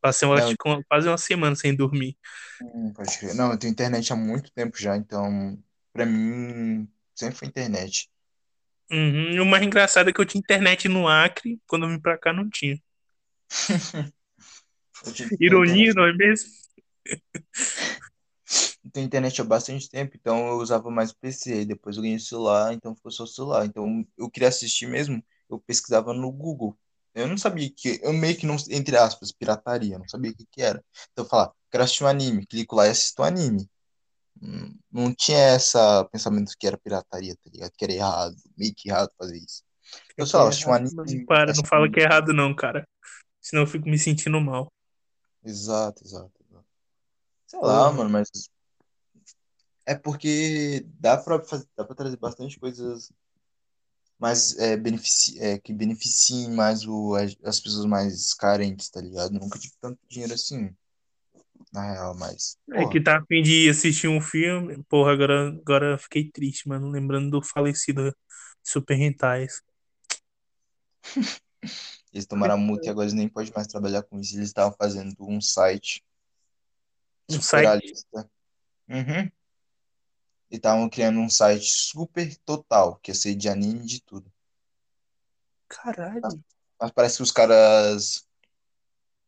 Passei, uma- quase uma semana sem dormir. hum. Não, eu tenho internet há muito tempo já, então, pra mim, sempre foi internet. Uhum. E o mais engraçado é que eu tinha internet no Acre, quando eu vim pra cá não tinha. Eu Ironia, não é mesmo? eu tenho internet há bastante tempo, então eu usava mais o PC, depois eu ganhei o celular, então ficou só o celular. Então, eu queria assistir mesmo, eu pesquisava no Google. Eu não sabia que, eu meio que não, entre aspas, pirataria, eu não sabia o que que era. Então eu falava, quero assistir um anime, clico lá e assisto um anime. Hum, Não tinha esse pensamento que era pirataria, tá ligado? Que era errado, meio que errado fazer isso. Eu Que só assisti um anime, para, não fala que é errado não, cara. Senão eu fico me sentindo mal. Exato, exato, exato. Sei lá, mano, mas é porque dá pra, fazer, dá pra trazer bastante coisas mais é, benefici é, que beneficiem mais o, as, as pessoas mais carentes, tá ligado? Nunca tive tanto dinheiro assim, na real, mas, É que porra, tá a fim de assistir um filme. Porra, agora, agora eu fiquei triste, mano. Lembrando do falecido Super Hentais. eles tomaram a multa e agora eles nem podem mais trabalhar com isso. Eles estavam fazendo um site Um site. Uhum. E estavam criando um site super total, que ia ser de anime de tudo. Caralho. Mas parece que os caras,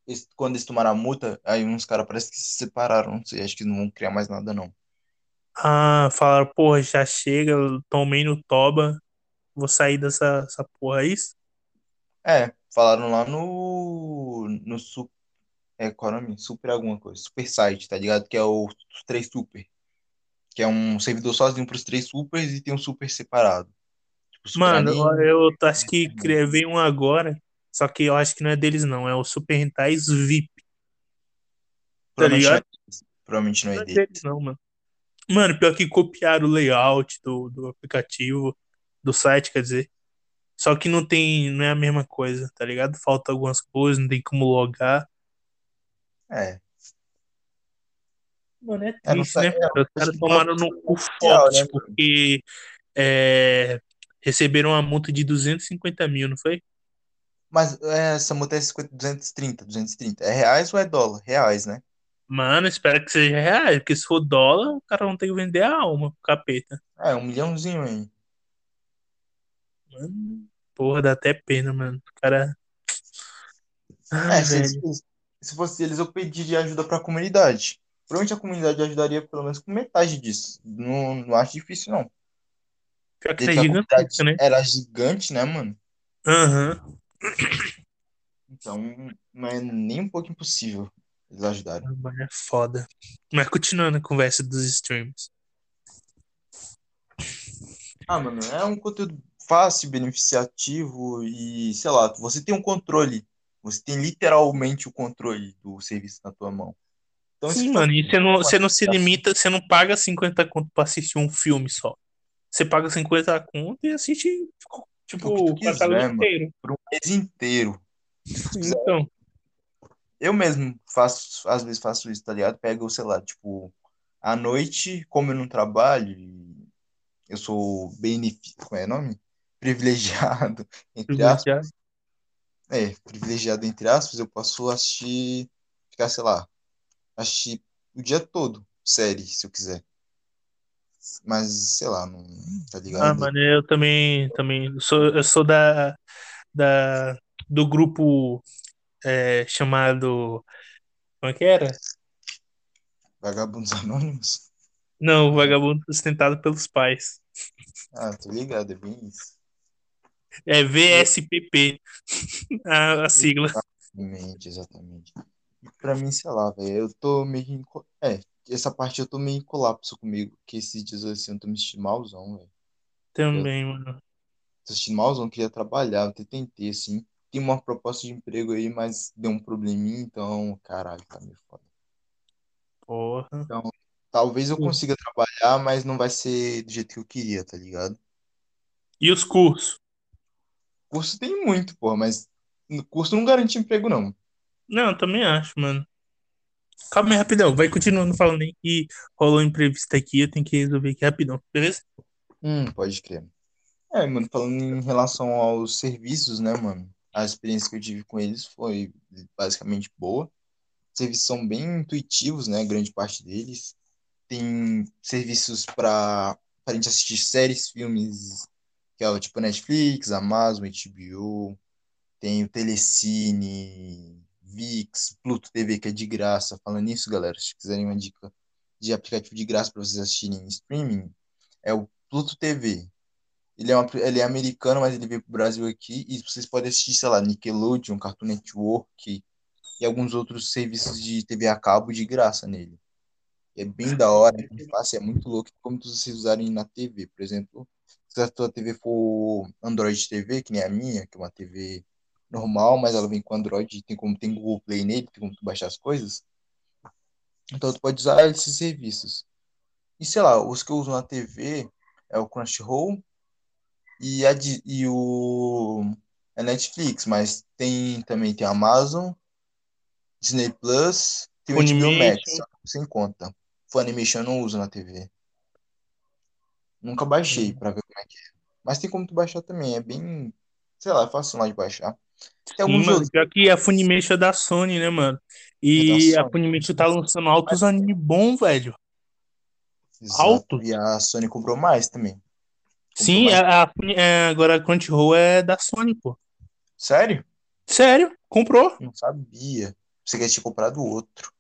eles- quando eles tomaram a multa, aí uns caras parece que se separaram. Não sei, acho que não vão criar mais nada, não. Ah, falaram, porra, já chega, tomei no toba. Vou sair dessa essa porra, é isso? É, falaram lá no, no su- é, qual é o nome? Super alguma coisa. Super site, tá ligado? Que é o, os três super. Que é um servidor sozinho pros três supers e tem um super separado. Tipo, super Mano, anime. eu acho que criei um agora, só que eu acho que não é deles, não. É o Super Hentais VIP, tá Provavelmente não é. Provavelmente não Não é é dele. deles, não, mano. Mano, pior que copiaram o layout do, do aplicativo, do site, quer dizer. Só que não tem, não é a mesma coisa, tá ligado? Falta algumas coisas, não tem como logar. É. Mano, é É, triste, tá, né? é, cara? Os caras que tomaram no cu forte, né, porque é, receberam uma multa de 250 mil, não foi? Mas é, essa multa é 50, 230, 230. É reais ou é dólar? Reais, né? Mano, espero que seja real, porque se for dólar, o cara não tem que vender a alma, pro capeta. É, um milhãozinho aí. Mano, porra, dá até pena, mano. O cara. Ai, É, se, se fosse eles, eu pediria ajuda pra comunidade. Provavelmente a comunidade ajudaria pelo menos com metade disso. Não, não acho difícil, não. Pior que tá comunidade gigantesca, né? era gigante, né, mano? Aham. Então, não é nem um pouco impossível eles ajudarem. Mano, é foda. Mas continuando a conversa dos streams. Ah, mano, é um conteúdo fácil, beneficiativo e, sei lá, você tem um controle. Você tem literalmente o controle do serviço na tua mão. Então, Sim, isso mano, e você não, você não se limita, você não paga 50 conto pra assistir um filme só. Você paga 50 conto e assiste, tipo, O catálogo quiser, inteiro. por um mês inteiro. Então, Eu mesmo faço, às vezes faço isso, tá ligado? Pego, sei lá, tipo, à noite, como eu não trabalho, eu sou benefício, qual é o nome? Privilegiado, entre Privilegiado. aspas. É, privilegiado entre aspas, eu posso assistir, ficar, sei lá, assistir o dia todo, série, se eu quiser. Mas, sei lá, não, tá Ah, ligado? mano, eu também, também sou, eu sou da, da, do grupo é, chamado. Como é que era? Vagabundos Anônimos? Não, Vagabundo Sustentado pelos Pais. Ah, tô ligado, é bem isso. É VSPP, a, a sigla. Exatamente, exatamente. Pra mim, sei lá, velho, eu tô meio em... É, essa parte eu tô meio em colapso comigo, que esses dias assim eu tô me sentindo malzão, velho. Também, mano. Tô sentindo malzão, queria trabalhar, eu tentei, assim. Tem uma proposta de emprego aí, mas deu um probleminha, então, caralho, tá meio foda. Porra. Então, talvez eu Hum. consiga trabalhar, mas não vai ser do jeito que eu queria, tá ligado? E os cursos? Curso tem muito, porra, mas curso não garante emprego, não. Não, eu também acho, mano. Calma aí, rapidão. Vai continuando falando aí que rolou imprevisto aqui. Eu tenho que resolver aqui rapidão, beleza? Hum, pode crer. É, mano, falando em relação aos serviços, né, mano? A experiência que eu tive com eles foi basicamente boa. Os serviços são bem intuitivos, né? Grande parte deles. Tem serviços para a gente assistir séries, filmes, que é o tipo Netflix, Amazon, HBO. Tem o Telecine, ViX, Pluto TV, que é de graça. Falando nisso, galera, se quiserem uma dica de aplicativo de graça para vocês assistirem em streaming, é o Pluto TV. Ele é, uma, ele é americano, mas ele veio pro Brasil aqui e vocês podem assistir, sei lá, Nickelodeon, Cartoon Network e alguns outros serviços de TV a cabo de graça nele. É bem da hora, é fácil, é muito louco como vocês usarem na TV. Por exemplo, se a tua TV for Android TV, que nem a minha, que é uma TV normal, mas ela vem com Android, tem como tem Google Play nele, tem como tu baixar as coisas. Então tu pode usar esses serviços. E sei lá, os que eu uso na TV é o Crunchyroll e, a, e o a Netflix, mas tem também tem Amazon, Disney Plus, tem o HBO Max, sem conta. Funimation eu não uso na TV. Nunca baixei Hum. pra ver como é que é. Mas tem como tu baixar também, é bem, sei lá, é fácil lá de baixar. Tem Sim, mano. Pior que a Funimation é da Sony, né, mano? E a redação. Funimation tá lançando altos anime bom, velho. Exato. Altos. E a Sony comprou mais também. Comprou Sim, mais. a, a, é, agora a Crunchyroll é da Sony, pô. Sério? Sério? Comprou? Não sabia. Você quer ter comprado outro.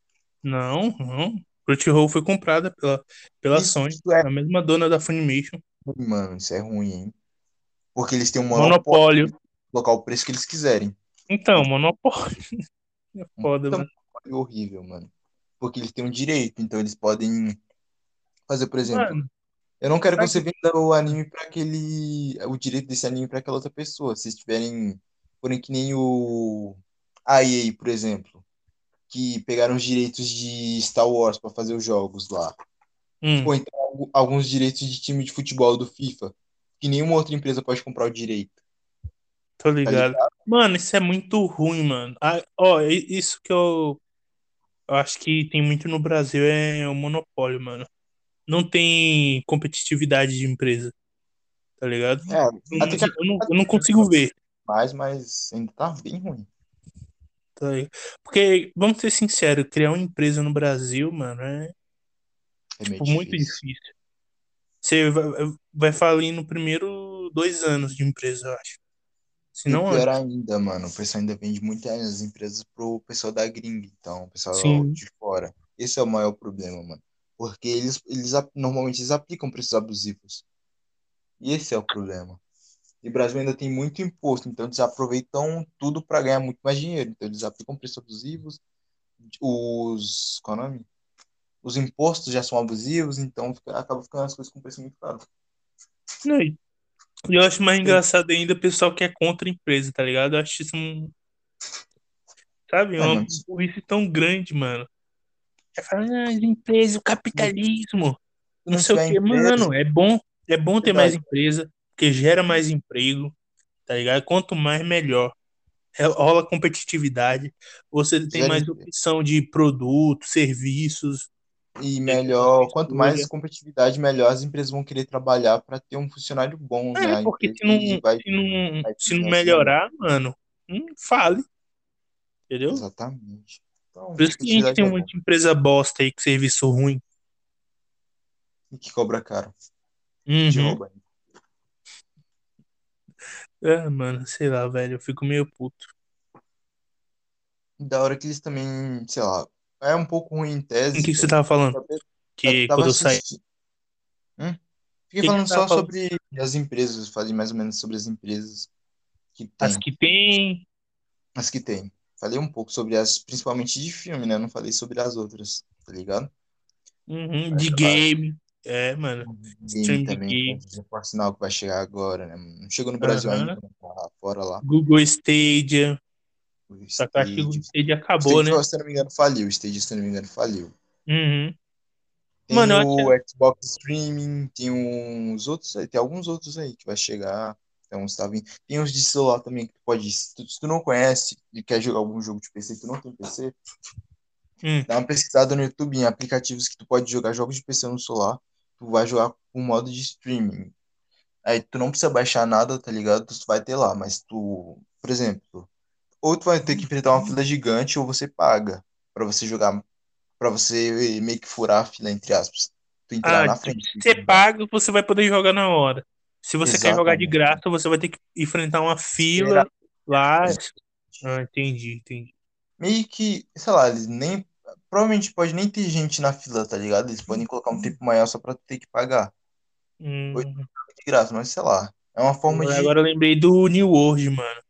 Não, não. Crunchyroll foi comprada pela, pela Isso, Sony, é a mesma dona da Funimation. mano. Isso é ruim, hein? Porque eles têm um monopólio Monopólio. colocar o preço que eles quiserem. Então, monopólio. É foda, puta mano. monopólio horrível, mano. Porque eles têm um direito, então eles podem fazer, por exemplo, Mano, eu não quero que você venda o anime pra aquele. O direito desse anime pra aquela outra pessoa. Se tiverem. Porém, que nem o. A EA, por exemplo. Que pegaram os direitos de Star Wars pra fazer os jogos lá. hum, Ou então algu- alguns direitos de time de futebol do FIFA. Que nenhuma outra empresa pode comprar o direito. tô Tá ligado. ligado? Mano, isso é muito ruim, mano. Ah, ó, isso que eu, eu acho que tem muito no Brasil é o monopólio, mano. Não tem competitividade de empresa, tá ligado? É, Eu não, que eu não, eu não consigo ver, mais, mas ainda tá bem ruim. Tá ligado? Porque, vamos ser sinceros, criar uma empresa no Brasil, mano, é É tipo, muito difícil. Você vai, vai falir no primeiro dois anos de empresa, eu acho. Se E não pior antes. ainda, mano, o pessoal ainda vende muitas empresas pro pessoal da gringa, então, o pessoal Sim. de fora. Esse é o maior problema, mano. Porque eles, eles normalmente eles aplicam preços abusivos. E esse é o problema. E o Brasil ainda tem muito imposto, então eles aproveitam tudo para ganhar muito mais dinheiro. Então eles aplicam preços abusivos, os, qual é o nome? Os impostos já são abusivos, então fica- acaba ficando as coisas com preço muito caro. E eu acho mais engraçado ainda o pessoal que é contra a empresa, tá ligado? Eu acho isso um, sabe, É, uma burrice tão grande, mano. É falar, ah, as empresas, o capitalismo, não não sei o tiver quê. empresa, Mano, é bom, é bom ter mais empresa, porque gera mais emprego, tá ligado? Quanto mais, melhor. É, Rola competitividade, você tem Gera mais opção de produtos, serviços, E melhor, quanto mais competitividade, melhor as empresas vão querer trabalhar para ter um funcionário bom, né? É, A porque se não, vai, se não, vai se não melhor. melhorar, mano, não fale. Entendeu? Exatamente. Então, Por isso que a gente tem é de empresa bosta aí com serviço ruim. E que cobra caro. Uhum. rouba. É, mano, sei lá, velho. Eu fico meio puto. Da hora que eles também, sei lá, é um pouco ruim em O tese. que, que você tava falando? Eu Que tava quando eu saí. Hum? Que Fiquei que falando só falando? sobre as empresas, falei mais ou menos sobre as empresas que As tem, que tem. as que tem. Falei um pouco sobre as, principalmente de filme, né? Não falei sobre as outras, tá ligado? Uhum, de game. É, mano. Stream também, game. por sinal que vai chegar agora, né? Não chegou no Brasil Aham. ainda, tá fora lá. Google Stadia. O Só que acho que o Stadia. Stadia O acabou, né? Stadia, se não me engano, faliu. O Stadia, se não me engano, faliu. Uhum. Tem Mano, eu acho o Xbox Streaming, tem uns outros aí, tem alguns outros aí que vai chegar. Então, tá vindo. Tem uns de celular também que tu pode. Se tu, se tu não conhece e quer jogar algum jogo de PC, tu não tem PC, Hum. dá uma pesquisada no YouTube em aplicativos que tu pode jogar jogos de PC no celular. Tu vai jogar com modo de streaming. Aí tu não precisa baixar nada, tá ligado? Tu vai ter lá, mas tu, por exemplo, ou tu vai ter que enfrentar uma fila gigante ou você paga pra você jogar, pra você meio que furar a fila, entre aspas. Tu entrar Ah, na tipo, frente. se você paga, você vai poder jogar na hora. Se você quer jogar de Exatamente. graça, você vai ter que enfrentar uma fila Será? lá. Ah, entendi, entendi. Meio que, sei lá, eles nem. Provavelmente pode nem ter gente na fila, tá ligado? Eles podem colocar um tempo maior só pra tu ter que pagar. Hum. De graça, mas sei lá. É uma forma de. Agora eu lembrei do New World, mano.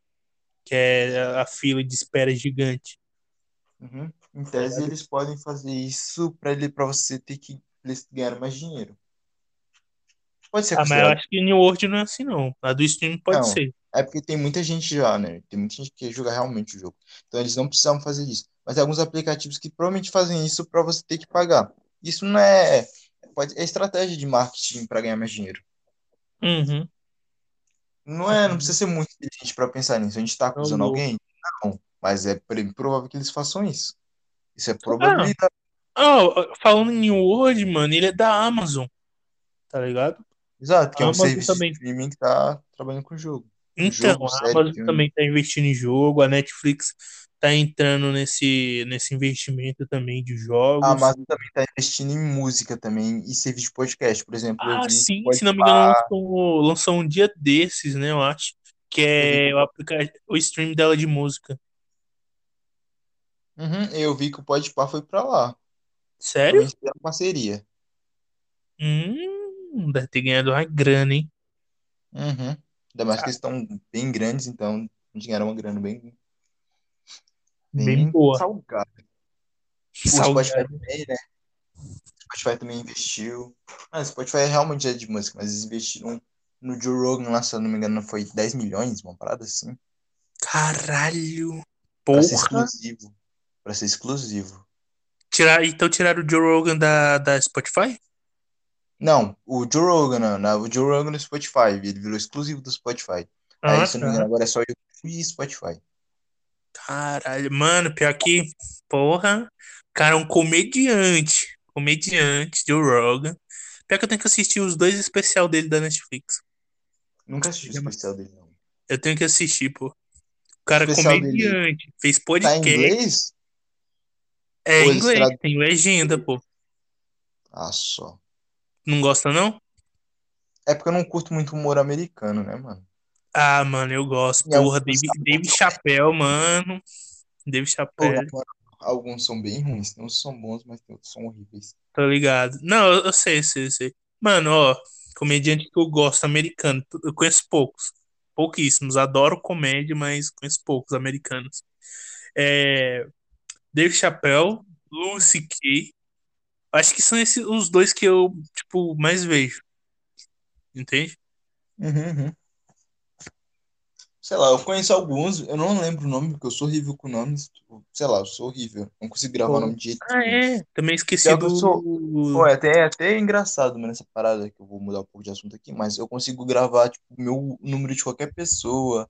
Que é a fila de espera gigante. Uhum. Em tese, eles podem fazer isso pra ele, para você ter que ganhar mais dinheiro. Pode ser Ah, mas eu acho que New World não é assim, não. A do Steam pode Não. ser. É porque tem muita gente já, né? Tem muita gente que jogar realmente o jogo. Então eles não precisavam fazer isso. Mas tem alguns aplicativos que provavelmente fazem isso pra você ter que pagar. Isso não é. Pode, é estratégia de marketing pra ganhar mais dinheiro. Uhum. Não é, não precisa ser muito inteligente pra pensar nisso. A gente tá acusando Não, alguém? Não. Mas é provável que eles façam isso. Isso é probabilidade. Oh, falando em New World, mano, ele é da Amazon. Tá ligado? Exato, que é um Amazon serviço também. de streaming que tá trabalhando com o jogo. Então, jogo, a Amazon também tá investindo em jogo, a Netflix tá entrando nesse, nesse investimento também de jogos. A Amazon também tá investindo em música também e serviço de podcast. Por exemplo, Ah, sim, se não me engano, lançou, lançou um dia desses, né? Eu acho. Que é o, aplica... o stream dela de música. Uhum, eu vi que o Podpah foi pra lá. Sério? Fizeram parceria. Hum, deve ter ganhado uma grana, hein? Uhum. Ainda mais que eles estão bem grandes, então eles ganharam uma grana bem, Bem boa. salgada. O Salgado. Spotify também, né? O Spotify também investiu. Ah, o Spotify realmente é de música, mas eles investiram no Joe Rogan lá, se eu não me engano, foi 10 milhões, uma parada assim. Caralho. Pra ser Porra. exclusivo. Pra ser exclusivo. Tirar, então tiraram o Joe Rogan da, da Spotify? Não, o Joe Rogan, não, o Joe Rogan no Spotify, ele virou exclusivo do Spotify. Ah, Aí, se não me tá. engano, agora é só YouTube e Spotify. Caralho, mano, pior que, porra, cara, é um comediante. Comediante, Joe Rogan. Pior que eu tenho que assistir os dois especial dele da Netflix. Nunca assisti o é especial dele, não. Eu tenho que assistir, pô. O cara é comediante, fez Tá em podcast. inglês? É em inglês, tem legenda, pô. Ah, só. Não gosta, não? É porque eu não curto muito humor americano, né, mano? Ah, mano, eu gosto. E Porra, são Dave Chappelle, mano. Na moral, alguns são bem ruins, não são bons, mas tem outros são horríveis. tá ligado? Não, eu eu sei, sei, sei. Mano, ó, comediante que eu gosto, americano. Eu conheço poucos. Pouquíssimos. Adoro comédia, mas conheço poucos americanos. É, Dave Chappelle, Lucy Kay. Acho que são esses os dois que eu, tipo, mais vejo. Entende? Uhum, uhum. Sei lá, eu conheço alguns, eu não lembro o nome, porque eu sou horrível com nomes. tipo, Sei lá, eu sou horrível. Não consigo gravar Pô. nome de jeito Ah, é. Também esqueci do. sou- Pô, é até, é até engraçado, mano, essa parada que eu vou mudar um pouco de assunto aqui, mas eu consigo gravar, tipo, o meu número de qualquer pessoa.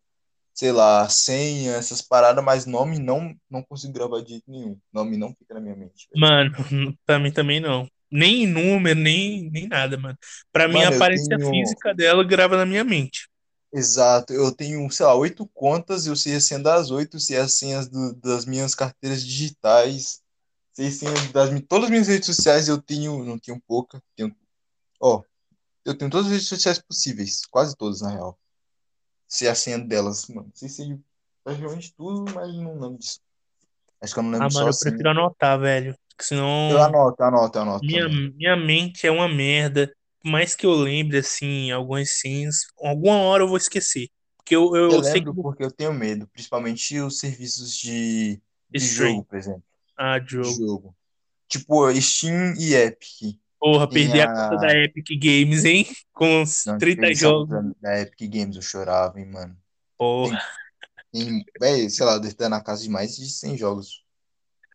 Sei lá, senha, essas paradas, mas nome não, não consigo gravar de jeito nenhum. Nome não fica na minha mente. velho. Mano, pra mim também não. Nem número, nem, nem nada, mano. Pra mim, a aparência tenho- física dela grava na minha mente. Exato, eu tenho, sei lá, oito contas, eu sei a senha das oito, sei as senhas do- das minhas carteiras digitais, sei senhas das todas as minhas redes sociais, eu tenho, não tenho pouca, tenho, ó, eu tenho todas as redes sociais possíveis, quase todas, na real. Sei a senha delas, mano, sei se praticamente tudo, mas não lembro disso. Acho que eu não Ah, lembro só mano, eu assim. prefiro anotar, velho. Porque senão Eu anoto, anoto, anoto minha, também. minha mente é uma merda. Por mais que eu lembre, assim, algumas cenas, alguma hora eu vou esquecer. Porque eu, eu, Eu sei que lembro porque eu tenho medo, principalmente os serviços de, de jogo, por exemplo, Ah, de jogo. jogo. Tipo, Steam e Epic. Porra, Tem perdi a a- conta da Epic Games, hein? Com uns Não, 30 fez jogos. da, Epic Games, eu chorava, hein, mano. Porra. Tem, véi, sei lá, deve estar na casa de mais de 100 jogos.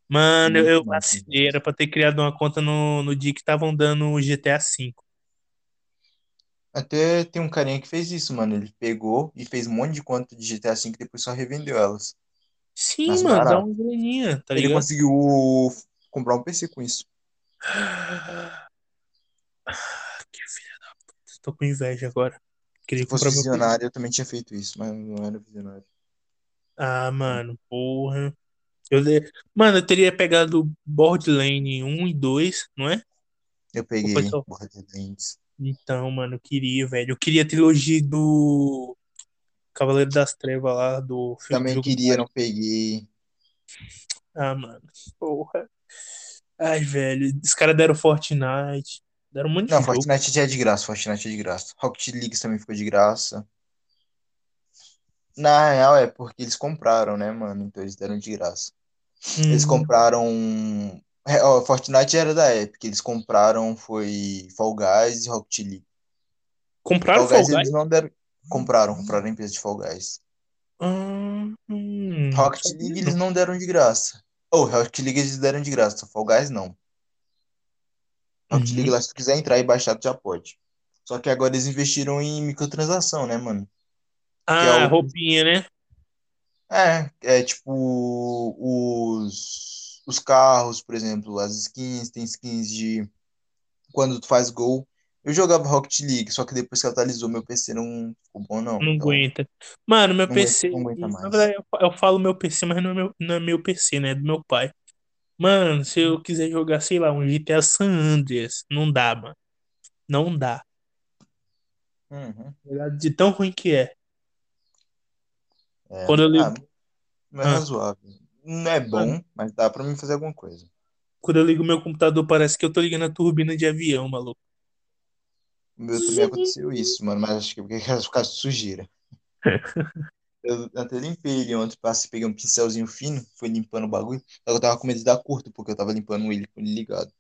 Mano, eu, Muito eu vacilei. Era pra ter criado uma conta no, no dia que estavam dando o GTA V. Até tem um carinha que fez isso, mano. Ele pegou e fez um monte de conta de GTA V e depois só revendeu elas. Sim, Mas mano, dá barato. uma graninha, tá Ele ligado? conseguiu comprar um PC com isso. Que filha da puta. Tô com inveja agora. Queria Se fosse comprar meu PC. visionário, eu também tinha feito isso, mas não era visionário. Ah, mano, porra. Eu, de- mano, eu teria pegado Borderlands 1 e 2, não é? Eu peguei pessoal. Borderlands. Então, mano, eu queria, velho. Eu queria a trilogia do Cavaleiro das Trevas lá, do filme Também queria, não peguei. Ah, mano, porra. Ai, velho, os caras deram Fortnite, deram um monte de Não, jogo. Fortnite já é de graça, Fortnite é de graça. Rocket League também ficou de graça. Na real é porque eles compraram, né, mano? Então eles deram de graça. Eles Hum, compraram. é, ó, Fortnite era da Epic, eles compraram foi Fall Guys e Rocket League. compraram Fall Fall Guys Guys? eles não deram. Compraram, compraram a empresa de Fall Guys. Ah, hum, Rocket League eles não deram de graça. Ou Rocket League eles deram de graça, Fall Guys não. Rocket League Uhum. lá, se tu quiser entrar e baixar, tu já pode. Só que agora eles investiram em microtransação, né, mano? É Ah, o. roupinha, né? É, é tipo os, os carros, por exemplo, as skins, tem skins de quando tu faz gol. Eu jogava Rocket League, só que depois que atualizou meu PC não ficou bom não. Não Então aguenta. Mano, meu aguenta, PC, não aguenta na verdade, eu eu falo meu PC, mas não é meu, não é meu PC, né? É do meu pai. Mano, se eu quiser jogar, sei lá, um GTA San Andreas, não dá, mano. Não dá. Uhum. De tão ruim que é. É. Quando eu Ah, ligo, não é Ah. razoável. Não é bom, mas dá pra mim fazer alguma coisa. quando eu ligo meu computador, parece que eu tô ligando a turbina de avião, maluco. O meu também aconteceu isso, mano, mas acho que é porque causa de sujeira. Eu até limpei ele ontem, passei, peguei um pincelzinho fino, fui limpando o bagulho. Só que eu tava com medo de dar curto, porque eu tava limpando ele com ele ligado.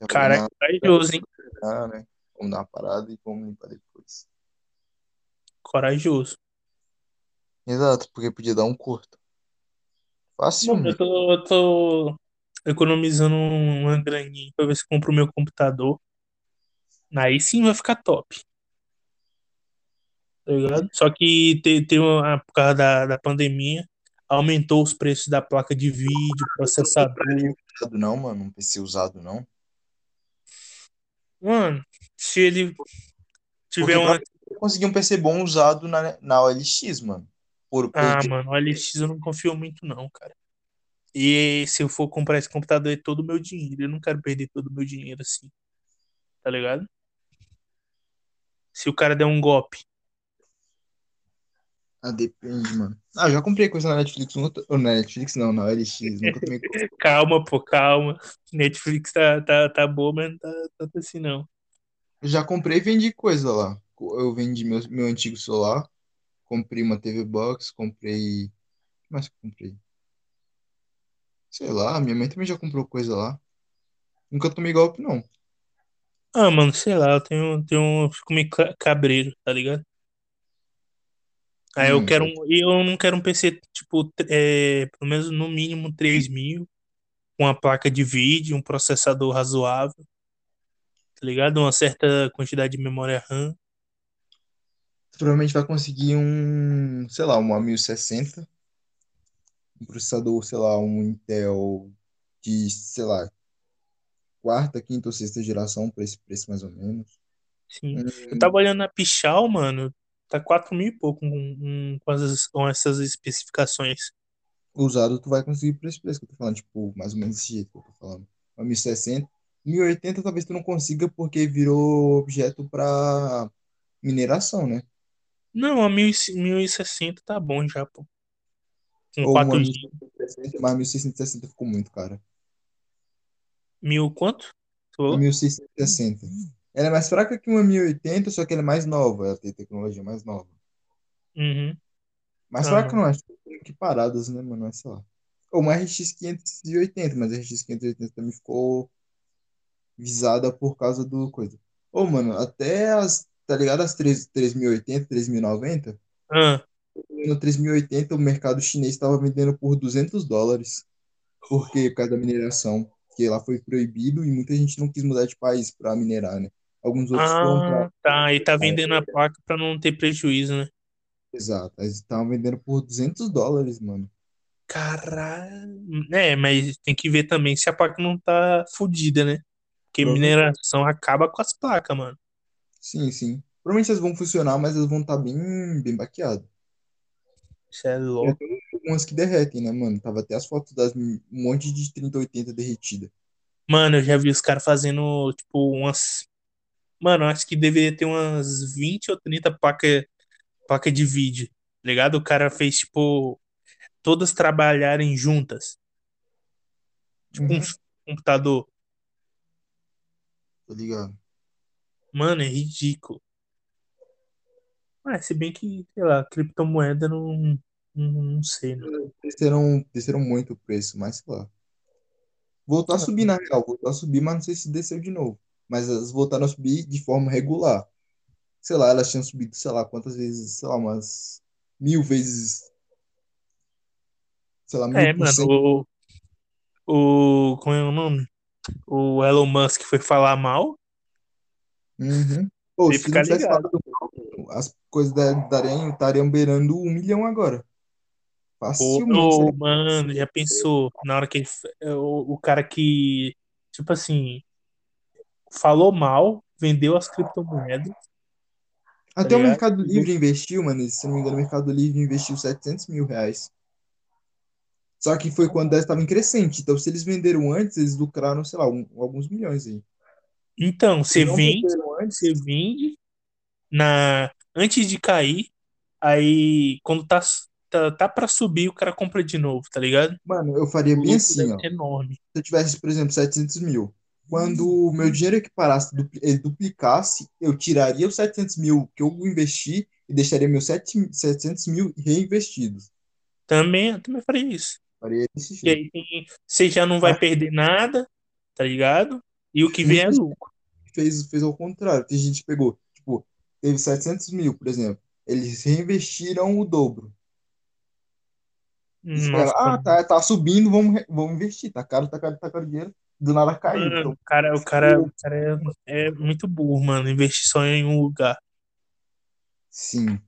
Falei, Cara, não, corajoso, hein? ah, né? Vamos dar uma parada e vamos limpar depois. Corajoso. Exato, porque podia dar um curto. Fácil. Mano, eu tô, eu tô economizando uma graninha pra ver se compro o meu computador. Aí sim vai ficar top. Tá ligado? Só que tem, uma, por causa da, da pandemia, aumentou os preços da placa de vídeo, processador. Usado não, mano, um PC usado não. Mano, se ele tiver Porque uma. pra conseguir um PC bom usado na, na OLX, mano. Por preço Ah, mano, o LX eu não confio muito, não, cara. E se eu for comprar esse computador, é todo o meu dinheiro. Eu não quero perder todo o meu dinheiro assim. Tá ligado? Se o cara der um golpe. Ah, depende, mano. Ah, eu já comprei coisa na Netflix, nunca... ou na Netflix não, na OLX, nunca tomei. Calma, pô, calma. Netflix tá, tá, tá boa, mas não tá tanto assim, não. Eu já comprei e vendi coisa lá. Eu vendi meu, meu antigo celular, comprei uma TV Box, comprei. O que mais que eu comprei? Sei lá, minha mãe também já comprou coisa lá. Nunca tomei golpe, não. Ah, mano, sei lá, eu tenho, tenho, eu fico meio ca- cabreiro, tá ligado? Aí eu Hum, quero um, eu não quero um PC, tipo, é, pelo menos no mínimo 3 mil, com uma placa de vídeo, um processador razoável, tá ligado? Uma certa quantidade de memória RAM. Tu provavelmente vai conseguir um, sei lá, uma 1060, um processador, sei lá, um Intel de, sei lá, quarta, quinta ou sexta geração por esse preço mais ou menos. Sim. Eu Um tava olhando na Pichau, mano. Tá 4 mil e pouco com, com, com essas, com essas especificações. usado, tu vai conseguir por esse preço que eu tô falando, tipo, mais ou menos desse jeito que eu tô falando. Uma 1060. 1080 talvez tu não consiga porque virou objeto para mineração, né? Não, a 1060 tá bom já, pô. Com Ou uma 4 GB. 1660, mas 1660 ficou muito cara. Mil quanto? Tu Uma falou? 1660. Ela é mais fraca que uma 1080, só que ela é mais nova, ela tem tecnologia mais nova. Uhum. Mais Ah, fraca não. não, acho que paradas, né, mano? Mas sei lá. Ou uma RX 580, mas a RX 580 também ficou visada por causa do coisa. Ô, mano, até as, tá ligado? As 3, 3080, 3090, Ah, no 3080 o mercado chinês estava vendendo por 200 dólares. Por quê? Por causa da mineração. Porque lá foi proibido e muita gente não quis mudar de país para minerar, né? Alguns outros foram para. ah, tá. E tá vendendo a placa pra não ter prejuízo, né? Exato. Eles estavam vendendo por 200 dólares, mano. Caralho. É, mas tem que ver também se a placa não tá fodida, né? Porque mineração acaba com as placas, mano. Sim, sim. Provavelmente eles vão funcionar, mas eles vão estar bem, bem baqueados. Isso é louco. tem umas que derretem, né, mano? Tava até as fotos das um monte de 3080 derretida. Mano, eu já vi os caras fazendo, tipo, umas. Mano, acho que deveria ter umas 20 ou 30 placas placa de vídeo. tá Ligado? O cara fez, tipo, todas trabalharem juntas. Tipo, um Uhum, computador. tô ligado. Mano, é ridículo. Mas, se bem que, sei lá, criptomoeda não. Não, não sei. Desceram, desceram muito o preço, mas sei lá. Voltou a subir, na real. Voltou a subir, mas não sei se desceu de novo. Mas elas voltaram a subir de forma regular. Sei lá, elas tinham subido, sei lá, quantas vezes, sei lá, umas mil vezes, sei lá, mil É, mano, o, o. Como é o nome? O Elon Musk foi falar mal, Uhum. Que se não tivesse falado mal, as coisas dariam, estariam beirando um milhão agora. Facilmente. ô, seria- mano, já pensou na hora que ele, é, o, o cara que, tipo assim, falou mal, vendeu as criptomoedas, tá Até o? Mercado Livre investiu, mano. Se não me engano, o Mercado Livre investiu 700 mil reais. Só que foi quando elas estavam em crescente. Então, se eles venderam antes, eles lucraram, sei lá, um- alguns milhões aí. Então, Se você vende, você antes, vende na antes de cair, aí quando tá tá, tá para subir, o cara compra de novo, tá ligado? mano, eu faria bem assim, ó. enorme. Se eu tivesse, por exemplo, 700 mil. Quando o meu dinheiro equiparasse, ele duplicasse, eu tiraria os 700 mil que eu investi e deixaria meus 7 700 mil reinvestidos. Também, eu também faria isso. Faria desse E jeito. aí tem- você já não vai Mas perder nada, tá ligado? E o que vem é lucro. fez, fez ao contrário. Tem gente que pegou, tipo, teve 700 mil, por exemplo. Eles reinvestiram o dobro. Nossa, ah, tá, tá subindo, vamos, vamos investir. Tá caro, tá caro, tá caro dinheiro. Do nada caiu. Mano, Então, o cara, o cara, o cara é, é muito burro, mano. Investir só em um lugar. sim.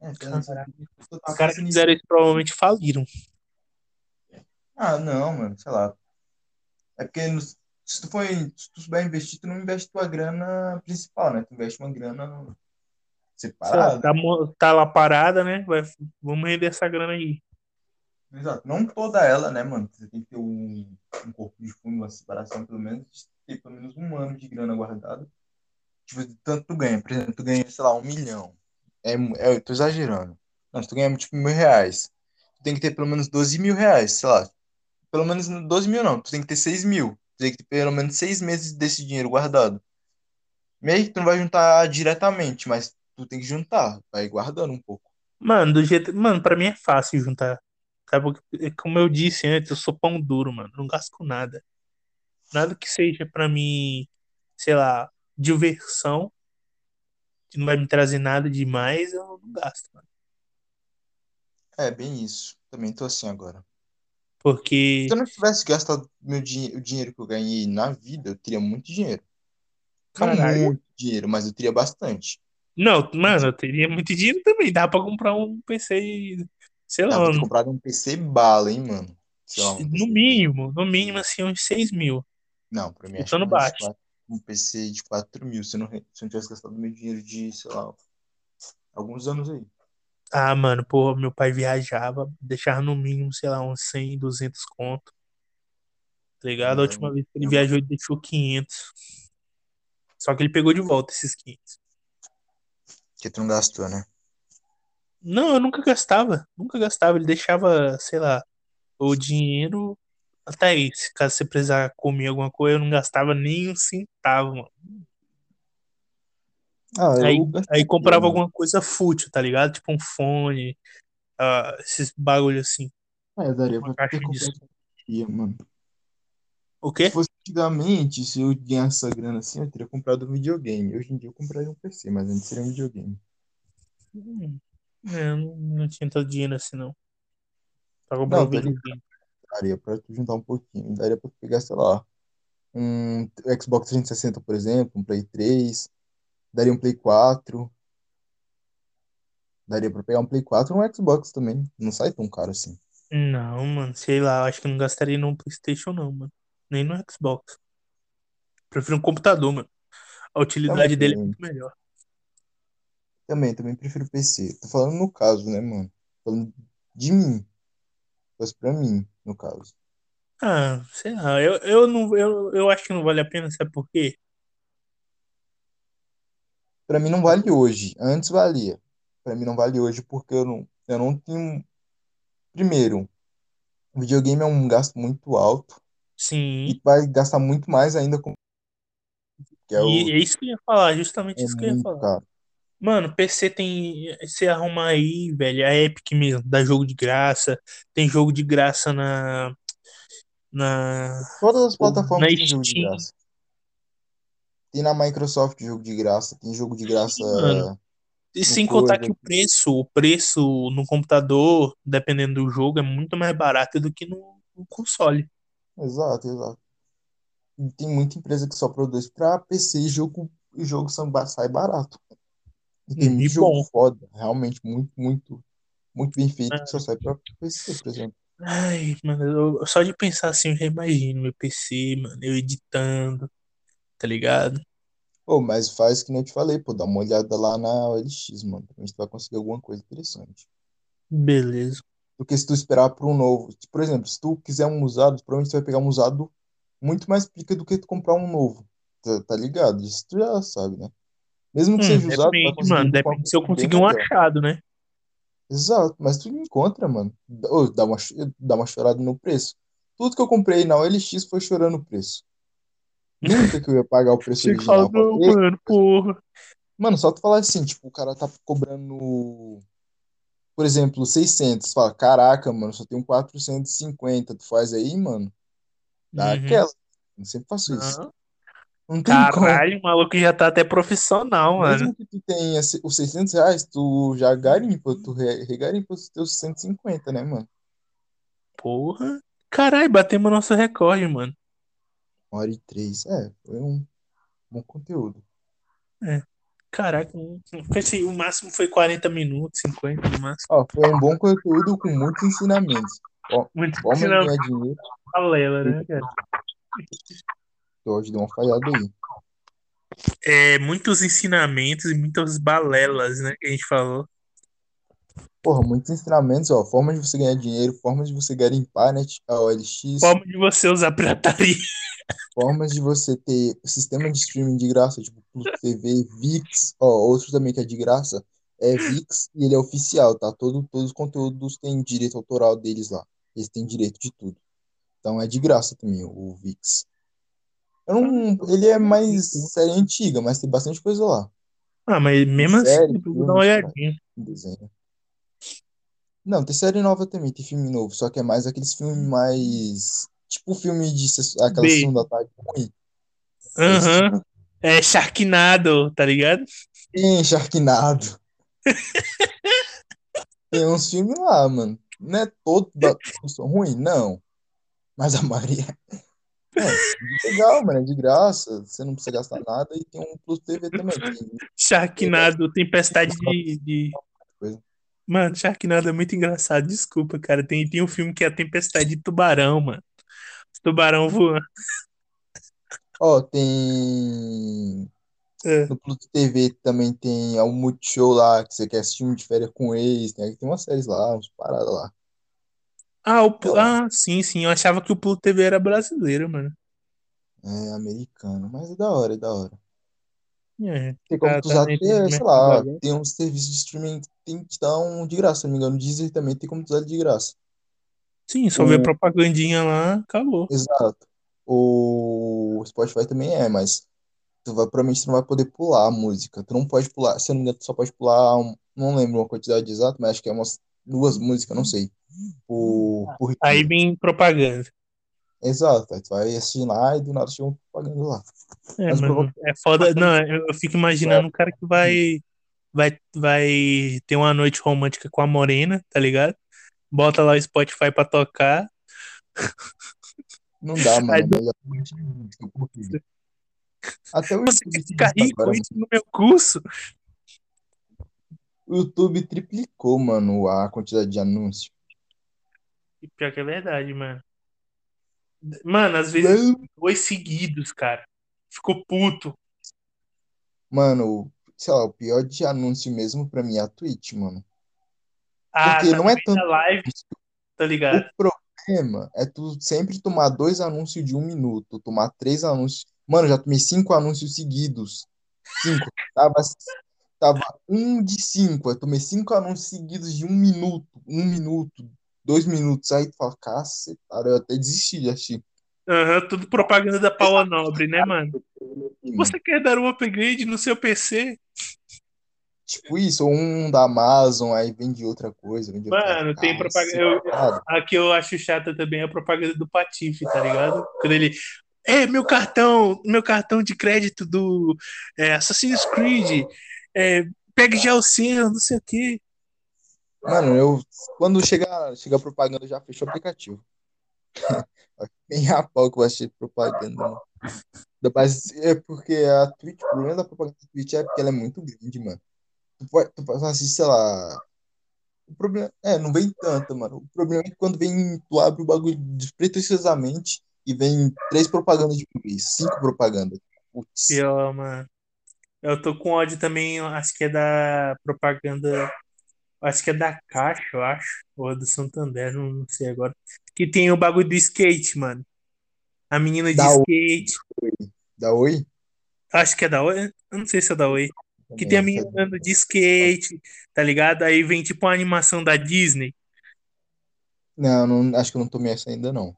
É, então, Caraca. eu Os caras que fizeram isso provavelmente faliram. Ah, não, mano, sei lá. É porque se tu for, se tu souber investir, tu não investe tua grana principal, né? Tu investe uma grana Sei lá, separada. tá, tá lá parada, né? Vai, vamos render essa grana aí. Exato. Não toda ela, né, mano? Você tem que ter um, um corpo de fundo, uma separação, pelo menos, ter pelo menos um ano de grana guardada. Tipo, tanto tu ganha. Por exemplo, tu ganha, sei lá, um milhão. É, é, eu tô exagerando. Não, se tu ganha, tipo, mil reais. Tu tem que ter pelo menos 12 mil reais, sei lá. Pelo menos 12 mil não. Tu tem que ter 6 mil. Tu tem que ter pelo menos seis meses desse dinheiro guardado. Meio que tu não vai juntar diretamente, mas tu tem que juntar. Vai guardando um pouco. Mano, do jeito. Mano, pra mim é fácil juntar. Sabe? Porque, Como eu disse antes, eu sou pão duro, mano. Não gasto com nada. Nada que seja pra mim, sei lá, diversão, que não vai me trazer nada demais, eu não gasto, mano. É, bem isso. Também tô assim agora. Se Porque, eu não tivesse gastado meu dinhe- o dinheiro que eu ganhei na vida, eu teria muito dinheiro. Não caralho, muito dinheiro, mas eu teria bastante. Não, mano, eu teria muito dinheiro também. Dá pra comprar um PC, sei lá, Dava de um- PC bala, hein, mano? Lá, um no mínimo, no mínimo, assim, uns 6 mil. Não, pra mim acho que baixo. quatro- um PC de 4 mil, se eu não, se eu não tivesse gastado meu dinheiro de, sei lá, alguns anos aí. Ah, mano, pô, meu pai viajava, deixava no mínimo, sei lá, uns 100, 200 conto. Tá ligado? A Mas última vez que ele é, viajou, ele deixou 500. Só que ele pegou de volta esses 500. que tu não gastou, né? Não, eu nunca gastava. Nunca gastava. Ele deixava, sei lá, o dinheiro até aí. Se caso você precisar comer alguma coisa, eu não gastava nem um centavo, mano. Ah, Aí, aí comprava mano. alguma coisa fútil, tá ligado? Tipo um fone, ah, esses bagulho assim. É, daria Uma pra ter caixa comprado dia, mano. O Se quê? fosse antigamente, se eu ganhasse essa grana assim, eu teria comprado um videogame. Hoje em dia eu compraria um PC, mas antes seria um videogame. Hum, é, não, tinha tanto dinheiro assim, não. Comprar Não, videogame. Daria pra juntar um pouquinho. Daria pra pegar, sei lá, um Xbox 360, por exemplo, um Play 3. Daria um Play 4. Daria pra pegar um Play 4 e um Xbox também. Não sai tão caro assim. Não, mano, sei lá, eu acho que não gastaria no PlayStation, não, mano. Nem no Xbox. Prefiro um computador, mano. A utilidade dele é Também, muito melhor. Também, também prefiro PC. Tô falando no caso, né, mano? Tô falando de mim. Fosse pra mim, no caso. Ah, sei lá, eu, eu, não, eu, eu acho que não vale a pena, sabe por quê? Pra mim não vale hoje. Antes valia. Pra mim não vale hoje porque eu não, eu não tenho. Primeiro, o videogame é um gasto muito alto Sim, e vai gastar muito mais ainda com que é e o é isso que eu ia falar, justamente é isso que eu ia falar. caro. Mano, PC tem. Você arruma aí, velho, a Epic mesmo, dá jogo de graça. Tem jogo de graça na. Na. Todas as pô, Na plataformas têm jogo de graça. Tem na Microsoft jogo de graça, tem jogo de graça Sim, mano. E sem contar que o preço, o preço no computador, dependendo do jogo, é muito mais barato do que no, no console. Exato, exato. E tem muita empresa que só produz pra PC e jogo, e jogo sai barato. E tem muito jogo bom. foda, realmente muito, muito, muito bem feito que só Ah, sai pra PC, por exemplo. Ai, mano, eu- só de pensar assim, eu já imagino meu PC, mano, eu editando, tá ligado? Pô, mas faz que nem eu te falei, pô, dá uma olhada lá na OLX, mano. A gente vai conseguir alguma coisa interessante. Beleza. Porque se tu esperar por um novo, por exemplo, se tu quiser um usado, provavelmente tu vai pegar um usado muito mais pica do que tu comprar um novo. Tá, tá ligado? Isso tu já sabe, né? Mesmo que Hum, seja usado, tu depende, mano, depende se eu conseguir um achado, né? Exato, mas tu encontra, mano. Dá- uma, dá uma chorada no preço. Tudo que eu comprei na OLX foi chorando o preço. Nunca que eu ia pagar o preço original. "Ei, mano, porra. Mano, só tu falar assim, tipo, o cara tá cobrando, por exemplo, 600. Fala, caraca, mano, só tem um 450. Tu faz aí, mano, dá Uhum. aquela. Eu sempre faço isso. Não. Não tem como. Caralho, o maluco já tá até profissional, mano. Mesmo que tu tenha os 600 reais, tu já garimpa, tu re- regarimpa os teus 150, né, mano? Porra. Caralho, batemos nosso recorde, mano. Uma hora e três. É, foi um bom conteúdo. É. Caraca, pensei, o máximo foi 40 minutos, 50 no máximo. Ó, foi um bom conteúdo com muitos ensinamentos. Ó, Muito de ensinamento ganhar dinheiro. né, cara? Hoje deu uma falhada aí. É, muitos ensinamentos e muitas balelas, né, que a gente falou. Porra, muitos ensinamentos, ó. Formas de você ganhar dinheiro, formas de você garimpar, né? A OLX, Forma de você usar pirataria. formas de você ter sistema de streaming de graça, tipo TV, VIX, ó, outro também que é de graça, é VIX e ele é oficial, tá? Todo, todos os conteúdos têm direito autoral deles lá. Eles têm direito de tudo. Então é de graça também o VIX. Eu não, ele é mais série antiga, mas tem bastante coisa lá. Ah, mas mesmo assim, série, vou dar filmes, uma olhadinha. Desenho. Não, tem série nova também, tem filme novo, só que é mais aqueles filmes mais. Tipo filme de aquela sessão da tarde ruim. Aham. É Sharknado, tá ligado? Tem Sharknado. Tem uns filmes lá, mano. Não é todo da, ruins, não. Mas a maioria. É, legal, mano, é de graça, você não precisa gastar nada e tem um Plus TV também. Tem Sharknado, tempestade de, de... Mano, Sharknado é muito engraçado, desculpa, cara. Tem, tem um filme que é a Tempestade de Tubarão, mano. Tubarão voando. Ó, tem. É. No Pluto TV também tem o Multishow lá, que você quer assistir um de férias com ex, né? Tem umas séries lá, uns paradas lá. Ah, o, Plu- ah, sim, sim. Eu achava que o Pluto TV era brasileiro, mano. É americano, mas é da hora, é da hora. É, Tem como tá, tu tá usar até, sei lá, tem uns serviços de streaming que tem, te dão de graça, se não me engano. O Deezer também tem como tu usar de graça. Sim, só ver propagandinha lá, acabou. Exato. O Spotify também é, mas tu vai, provavelmente tu não vai poder pular a música. Tu não pode pular, se eu não me engano, tu só pode pular, um- não lembro uma quantidade exata, mas acho que é umas duas músicas, não sei. Por, por Aí vem propaganda. Exato. Aí tu vai assistir lá e do nada chega um propaganda lá. É, Mas mano, é foda. Não, eu, fico imaginando um cara que vai, vai, vai ter uma noite romântica com a Morena, tá ligado? Bota lá o Spotify pra tocar. Não dá, mano. Aí É. Até o Você YouTube quer fez ficar isso rico agora, isso no meu curso? O YouTube triplicou, mano, a quantidade de anúncios. E Pior que é verdade, mano. Mano, às vezes Mano, dois seguidos, cara. Ficou puto. Mano, sei lá, o pior de anúncio mesmo pra mim é a Twitch, mano. Ah, Porque tá não é tanto live, tá O ligado? problema é tu sempre tomar dois anúncios de um minuto, tomar três anúncios. Mano, já tomei cinco anúncios seguidos. Cinco. Tava, tava um de cinco. Eu tomei cinco anúncios seguidos de um minuto. Um minuto, dois minutos. Aí tu fala, eu até desisti de assistir. Aham, tudo propaganda da Paula Nobre, né, mano? Você quer dar um upgrade no seu PC? Tipo isso, ou um da Amazon, aí vende outra coisa. Vende outra Mano, tem propaganda. eu- A que eu acho chata também é a propaganda do Patife, tá ligado? Quando ele. É, meu cartão, meu cartão de crédito do é, Assassin's Creed. É, pegue já o seu, não sei o quê. Mano, eu quando chegar chega a propaganda, eu já fecho o aplicativo. Bem a pau que eu achei propaganda, mano. É porque a Twitch, o problema da propaganda da Twitch é porque ela é muito grande, mano. Tu pode, tu pode assistir, sei lá. O problema. É, não vem tanto, mano. O problema é que quando vem, tu abre o bagulho despretensiosamente e vem três propagandas de vez, cinco propagandas. Putz. Pior, mano. Eu tô com ódio também, acho que é da propaganda. Acho que é da Caixa, eu acho. Ou é do Santander, não, não sei agora. Que tem o bagulho do skate, mano. A menina de Da Oi. skate. Da Oi? Acho que é da Oi. Eu não sei se é da Oi. Que tem a menina andando de skate, tá ligado? Aí vem tipo uma animação da Disney. Não, não, acho que eu não tomei essa ainda, não.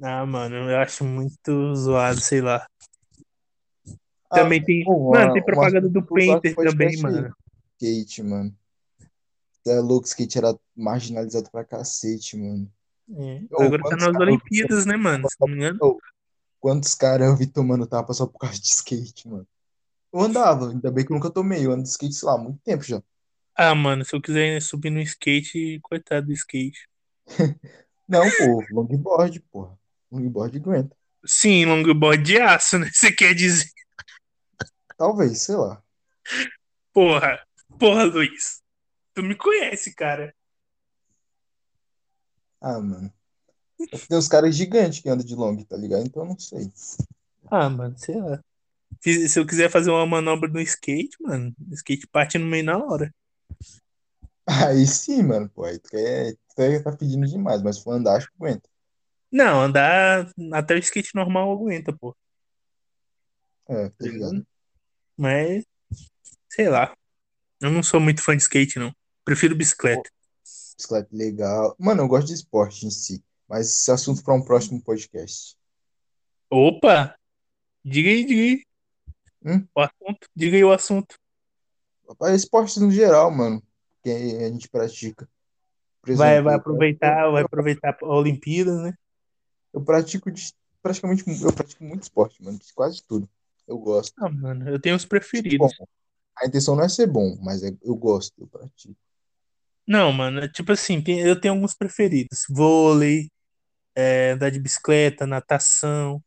Ah, mano, eu acho muito zoado, sei lá. Ah, Também tem. pô, Mano, tem propaganda do Painter também, mano. Skate, mano. É louco, skate era marginalizado pra cacete, mano. É. Agora tá nas Olimpíadas, né, mano? Se não me engano. Quantos caras eu vi tomando tapa só por causa de skate, mano? Eu andava, ainda bem que eu nunca tomei. Eu ando de skate, sei lá, há muito tempo já. Ah, mano, se eu quiser subir no skate, coitado do skate. Não, pô, longboard, porra. Longboard aguenta. Sim, longboard de aço, né? Você quer dizer? Talvez, sei lá. Porra, porra, Luiz. Tu me conhece, cara. Ah, mano. Que Tem uns caras gigantes que andam de long, tá ligado? Então eu não sei. Ah, mano, sei lá. Se eu quiser fazer uma manobra no skate, mano, o skate parte no meio na hora. Aí sim, mano, pô. Aí tu quer, tu tá pedindo demais, mas se for andar, acho que aguenta. Não, andar até o skate normal aguenta, pô. É, tá ligado? Mas, sei lá. Eu não sou muito fã de skate, não. Prefiro bicicleta. Bicicleta legal. Mano, eu gosto de esporte em si, mas esse assunto para um próximo podcast. Opa! Diga aí, diga aí. Hum? O assunto. Diga aí o assunto. Esportes no geral, mano, que a gente pratica. Vai, exemplo, vai eu- aproveitar, vai aproveitar a Olimpíada, né? Eu pratico de, praticamente, eu pratico muito esporte, mano, quase tudo. Eu gosto. Ah, mano, eu tenho os Bom, preferidos. a intenção não é ser bom, mas é- eu gosto, eu pratico. Não, mano, é tipo assim, tem- eu tenho alguns preferidos. Vôlei, é, andar de bicicleta, natação.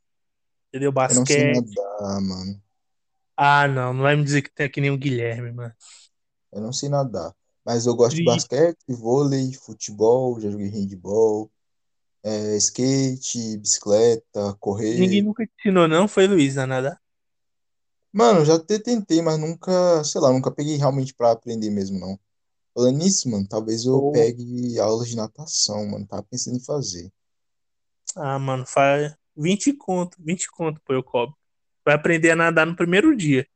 Entendeu? Eu não sei Basquete. nadar, mano. Ah, não. Não vai me dizer que tem que nem o Guilherme, mano. Eu não sei nadar. Mas eu gosto de Tri- basquete, vôlei, futebol, já joguei handball, é, skate, bicicleta, Ninguém correr. nunca te ensinou, não? Foi Luiz a nadar? Mano, eu já até tentei, mas nunca, sei lá, nunca peguei realmente pra aprender mesmo, não. Falando nisso, mano, talvez eu Pô. pegue aulas de natação, mano. Tava pensando em fazer. Ah, mano, faz 20 conto. 20 conto, pô, eu cobro. Vai aprender a nadar no primeiro dia.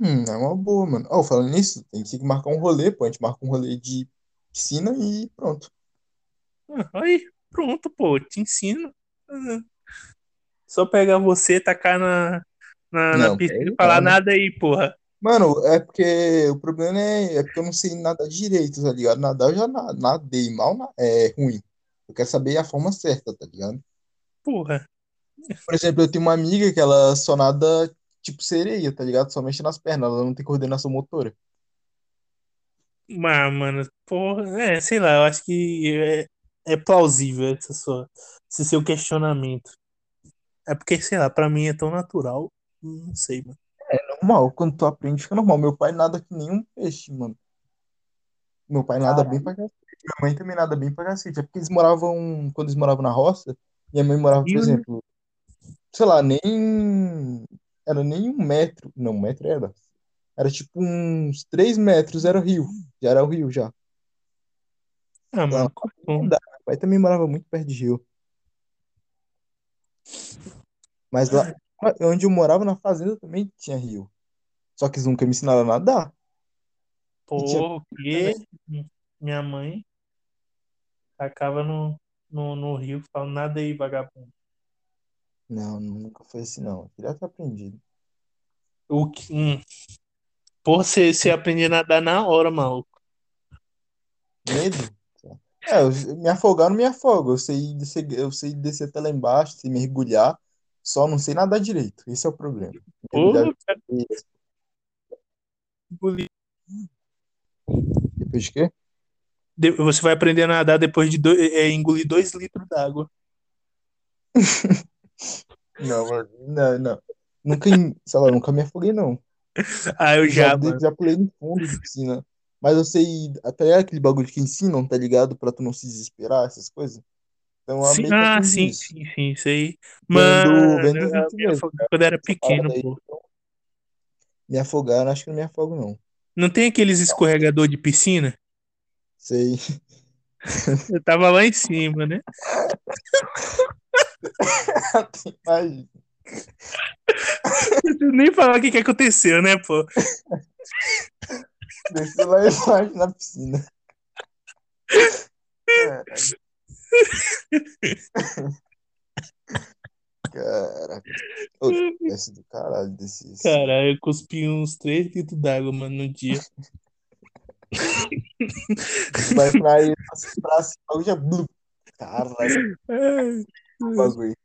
Hum, é uma boa, mano. Oh, falando nisso, tem que marcar um rolê, pô. A gente marca um rolê de piscina e pronto. Ah, aí, pronto, pô, te ensino. Ah, Só pegar você, tacar na, na, na Não, piscina e falar não, né? nada aí, porra. Mano, é porque o problema é, é porque eu não sei nadar direito, tá ligado? Nadar eu já na- nadei mal, na- é ruim. Eu quero saber a forma certa, tá ligado? Porra. Por exemplo, eu tenho uma amiga que ela só nada tipo sereia, tá ligado? Só mexe nas pernas, ela não tem coordenação motora. Mas, mano, porra, é, sei lá, eu acho que é, é plausível essa sua, esse seu questionamento. É porque, sei lá, pra mim é tão natural. Não sei, mano. Normal, quando tu aprende, fica normal. Meu pai nada que nem um peixe, mano. Meu pai nada bem pra cacete. Minha mãe também nada bem pra cacete. É porque eles moravam, quando eles moravam na roça, minha mãe morava, por Rio, né? exemplo, sei lá, nem. Era nem um metro. Não, um metro era. Era tipo uns três metros, era o rio. Já era o rio já. Ah, Então, mano, não dá. Meu pai também morava muito perto de rio. Mas lá onde eu morava, na fazenda, também tinha rio. Só que eles nunca me ensinaram a nadar. E quê? Minha mãe tacava no, no, no rio falando nada aí, vagabundo. Não, nunca foi assim, não. Eu queria ter aprendido. O que? Hum. Porra, você, você aprende a nadar na hora, maluco. Medo? É, eu, me afogar eu não me afogo. Eu sei descer, eu sei descer até lá embaixo, sei mergulhar, só não sei nadar direito. Esse é o problema. Cara, depois de quê? de- você vai aprender a nadar depois de dois, é, engolir dois litros d'água. Não, mano, não, não. Nunca, em- sei lá, nunca me afoguei, não. Ah, eu Já, já, já pulei no fundo de piscina. Mas eu sei, até aquele bagulho que ensinam, tá ligado? Pra tu não se desesperar, essas coisas. Então Sim, que ah, sim, isso. sim, sim, isso aí. Vendo, Mano, vendo os eu mesmo. quando era pequeno, aí, pô. me afogar, acho que não me afogo, não. Não tem aqueles escorregador de piscina? Sei. Eu tava lá em cima, né? Imagina. Nem falar o que que aconteceu, né, pô? Desceu lá embaixo na piscina. É, Caraca. Ô, desce do caralho desse. esse- Caralho, eu cuspi uns 3 litros d'água, mano, no dia. Vai pra aí, pra cima, já. Caralho, bagulho.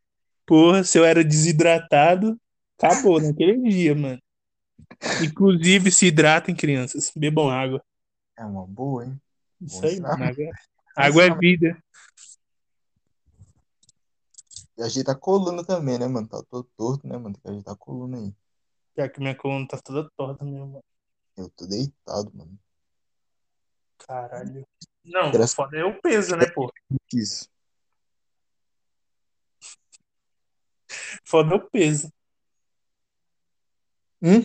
Porra, se eu era desidratado, acabou naquele dia, mano. Inclusive, se hidratem, crianças. Bebam água. É uma boa, hein? Isso aí, mano. Água, água é vida. E ajeitar a coluna também, né, mano? Tá todo torto, né, mano? Tem que ajeitar a coluna aí. Já que minha coluna tá toda torta mesmo, mano. Eu tô deitado, mano. Caralho. Não, o foda é o peso, né, pô? Isso. Foda é o peso. Hum?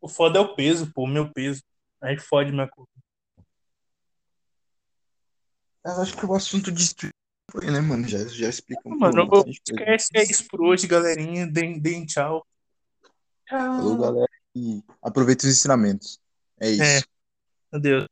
O foda é o peso, pô, o meu peso. Aí fode minha coluna. Mas acho que o assunto de foi, né, mano? Já, já explicamos Mano, por bastante coisa. esquece é isso por hoje, galerinha. Deem, deem tchau. Falou, galera. E aproveita os ensinamentos. É isso. Adeus.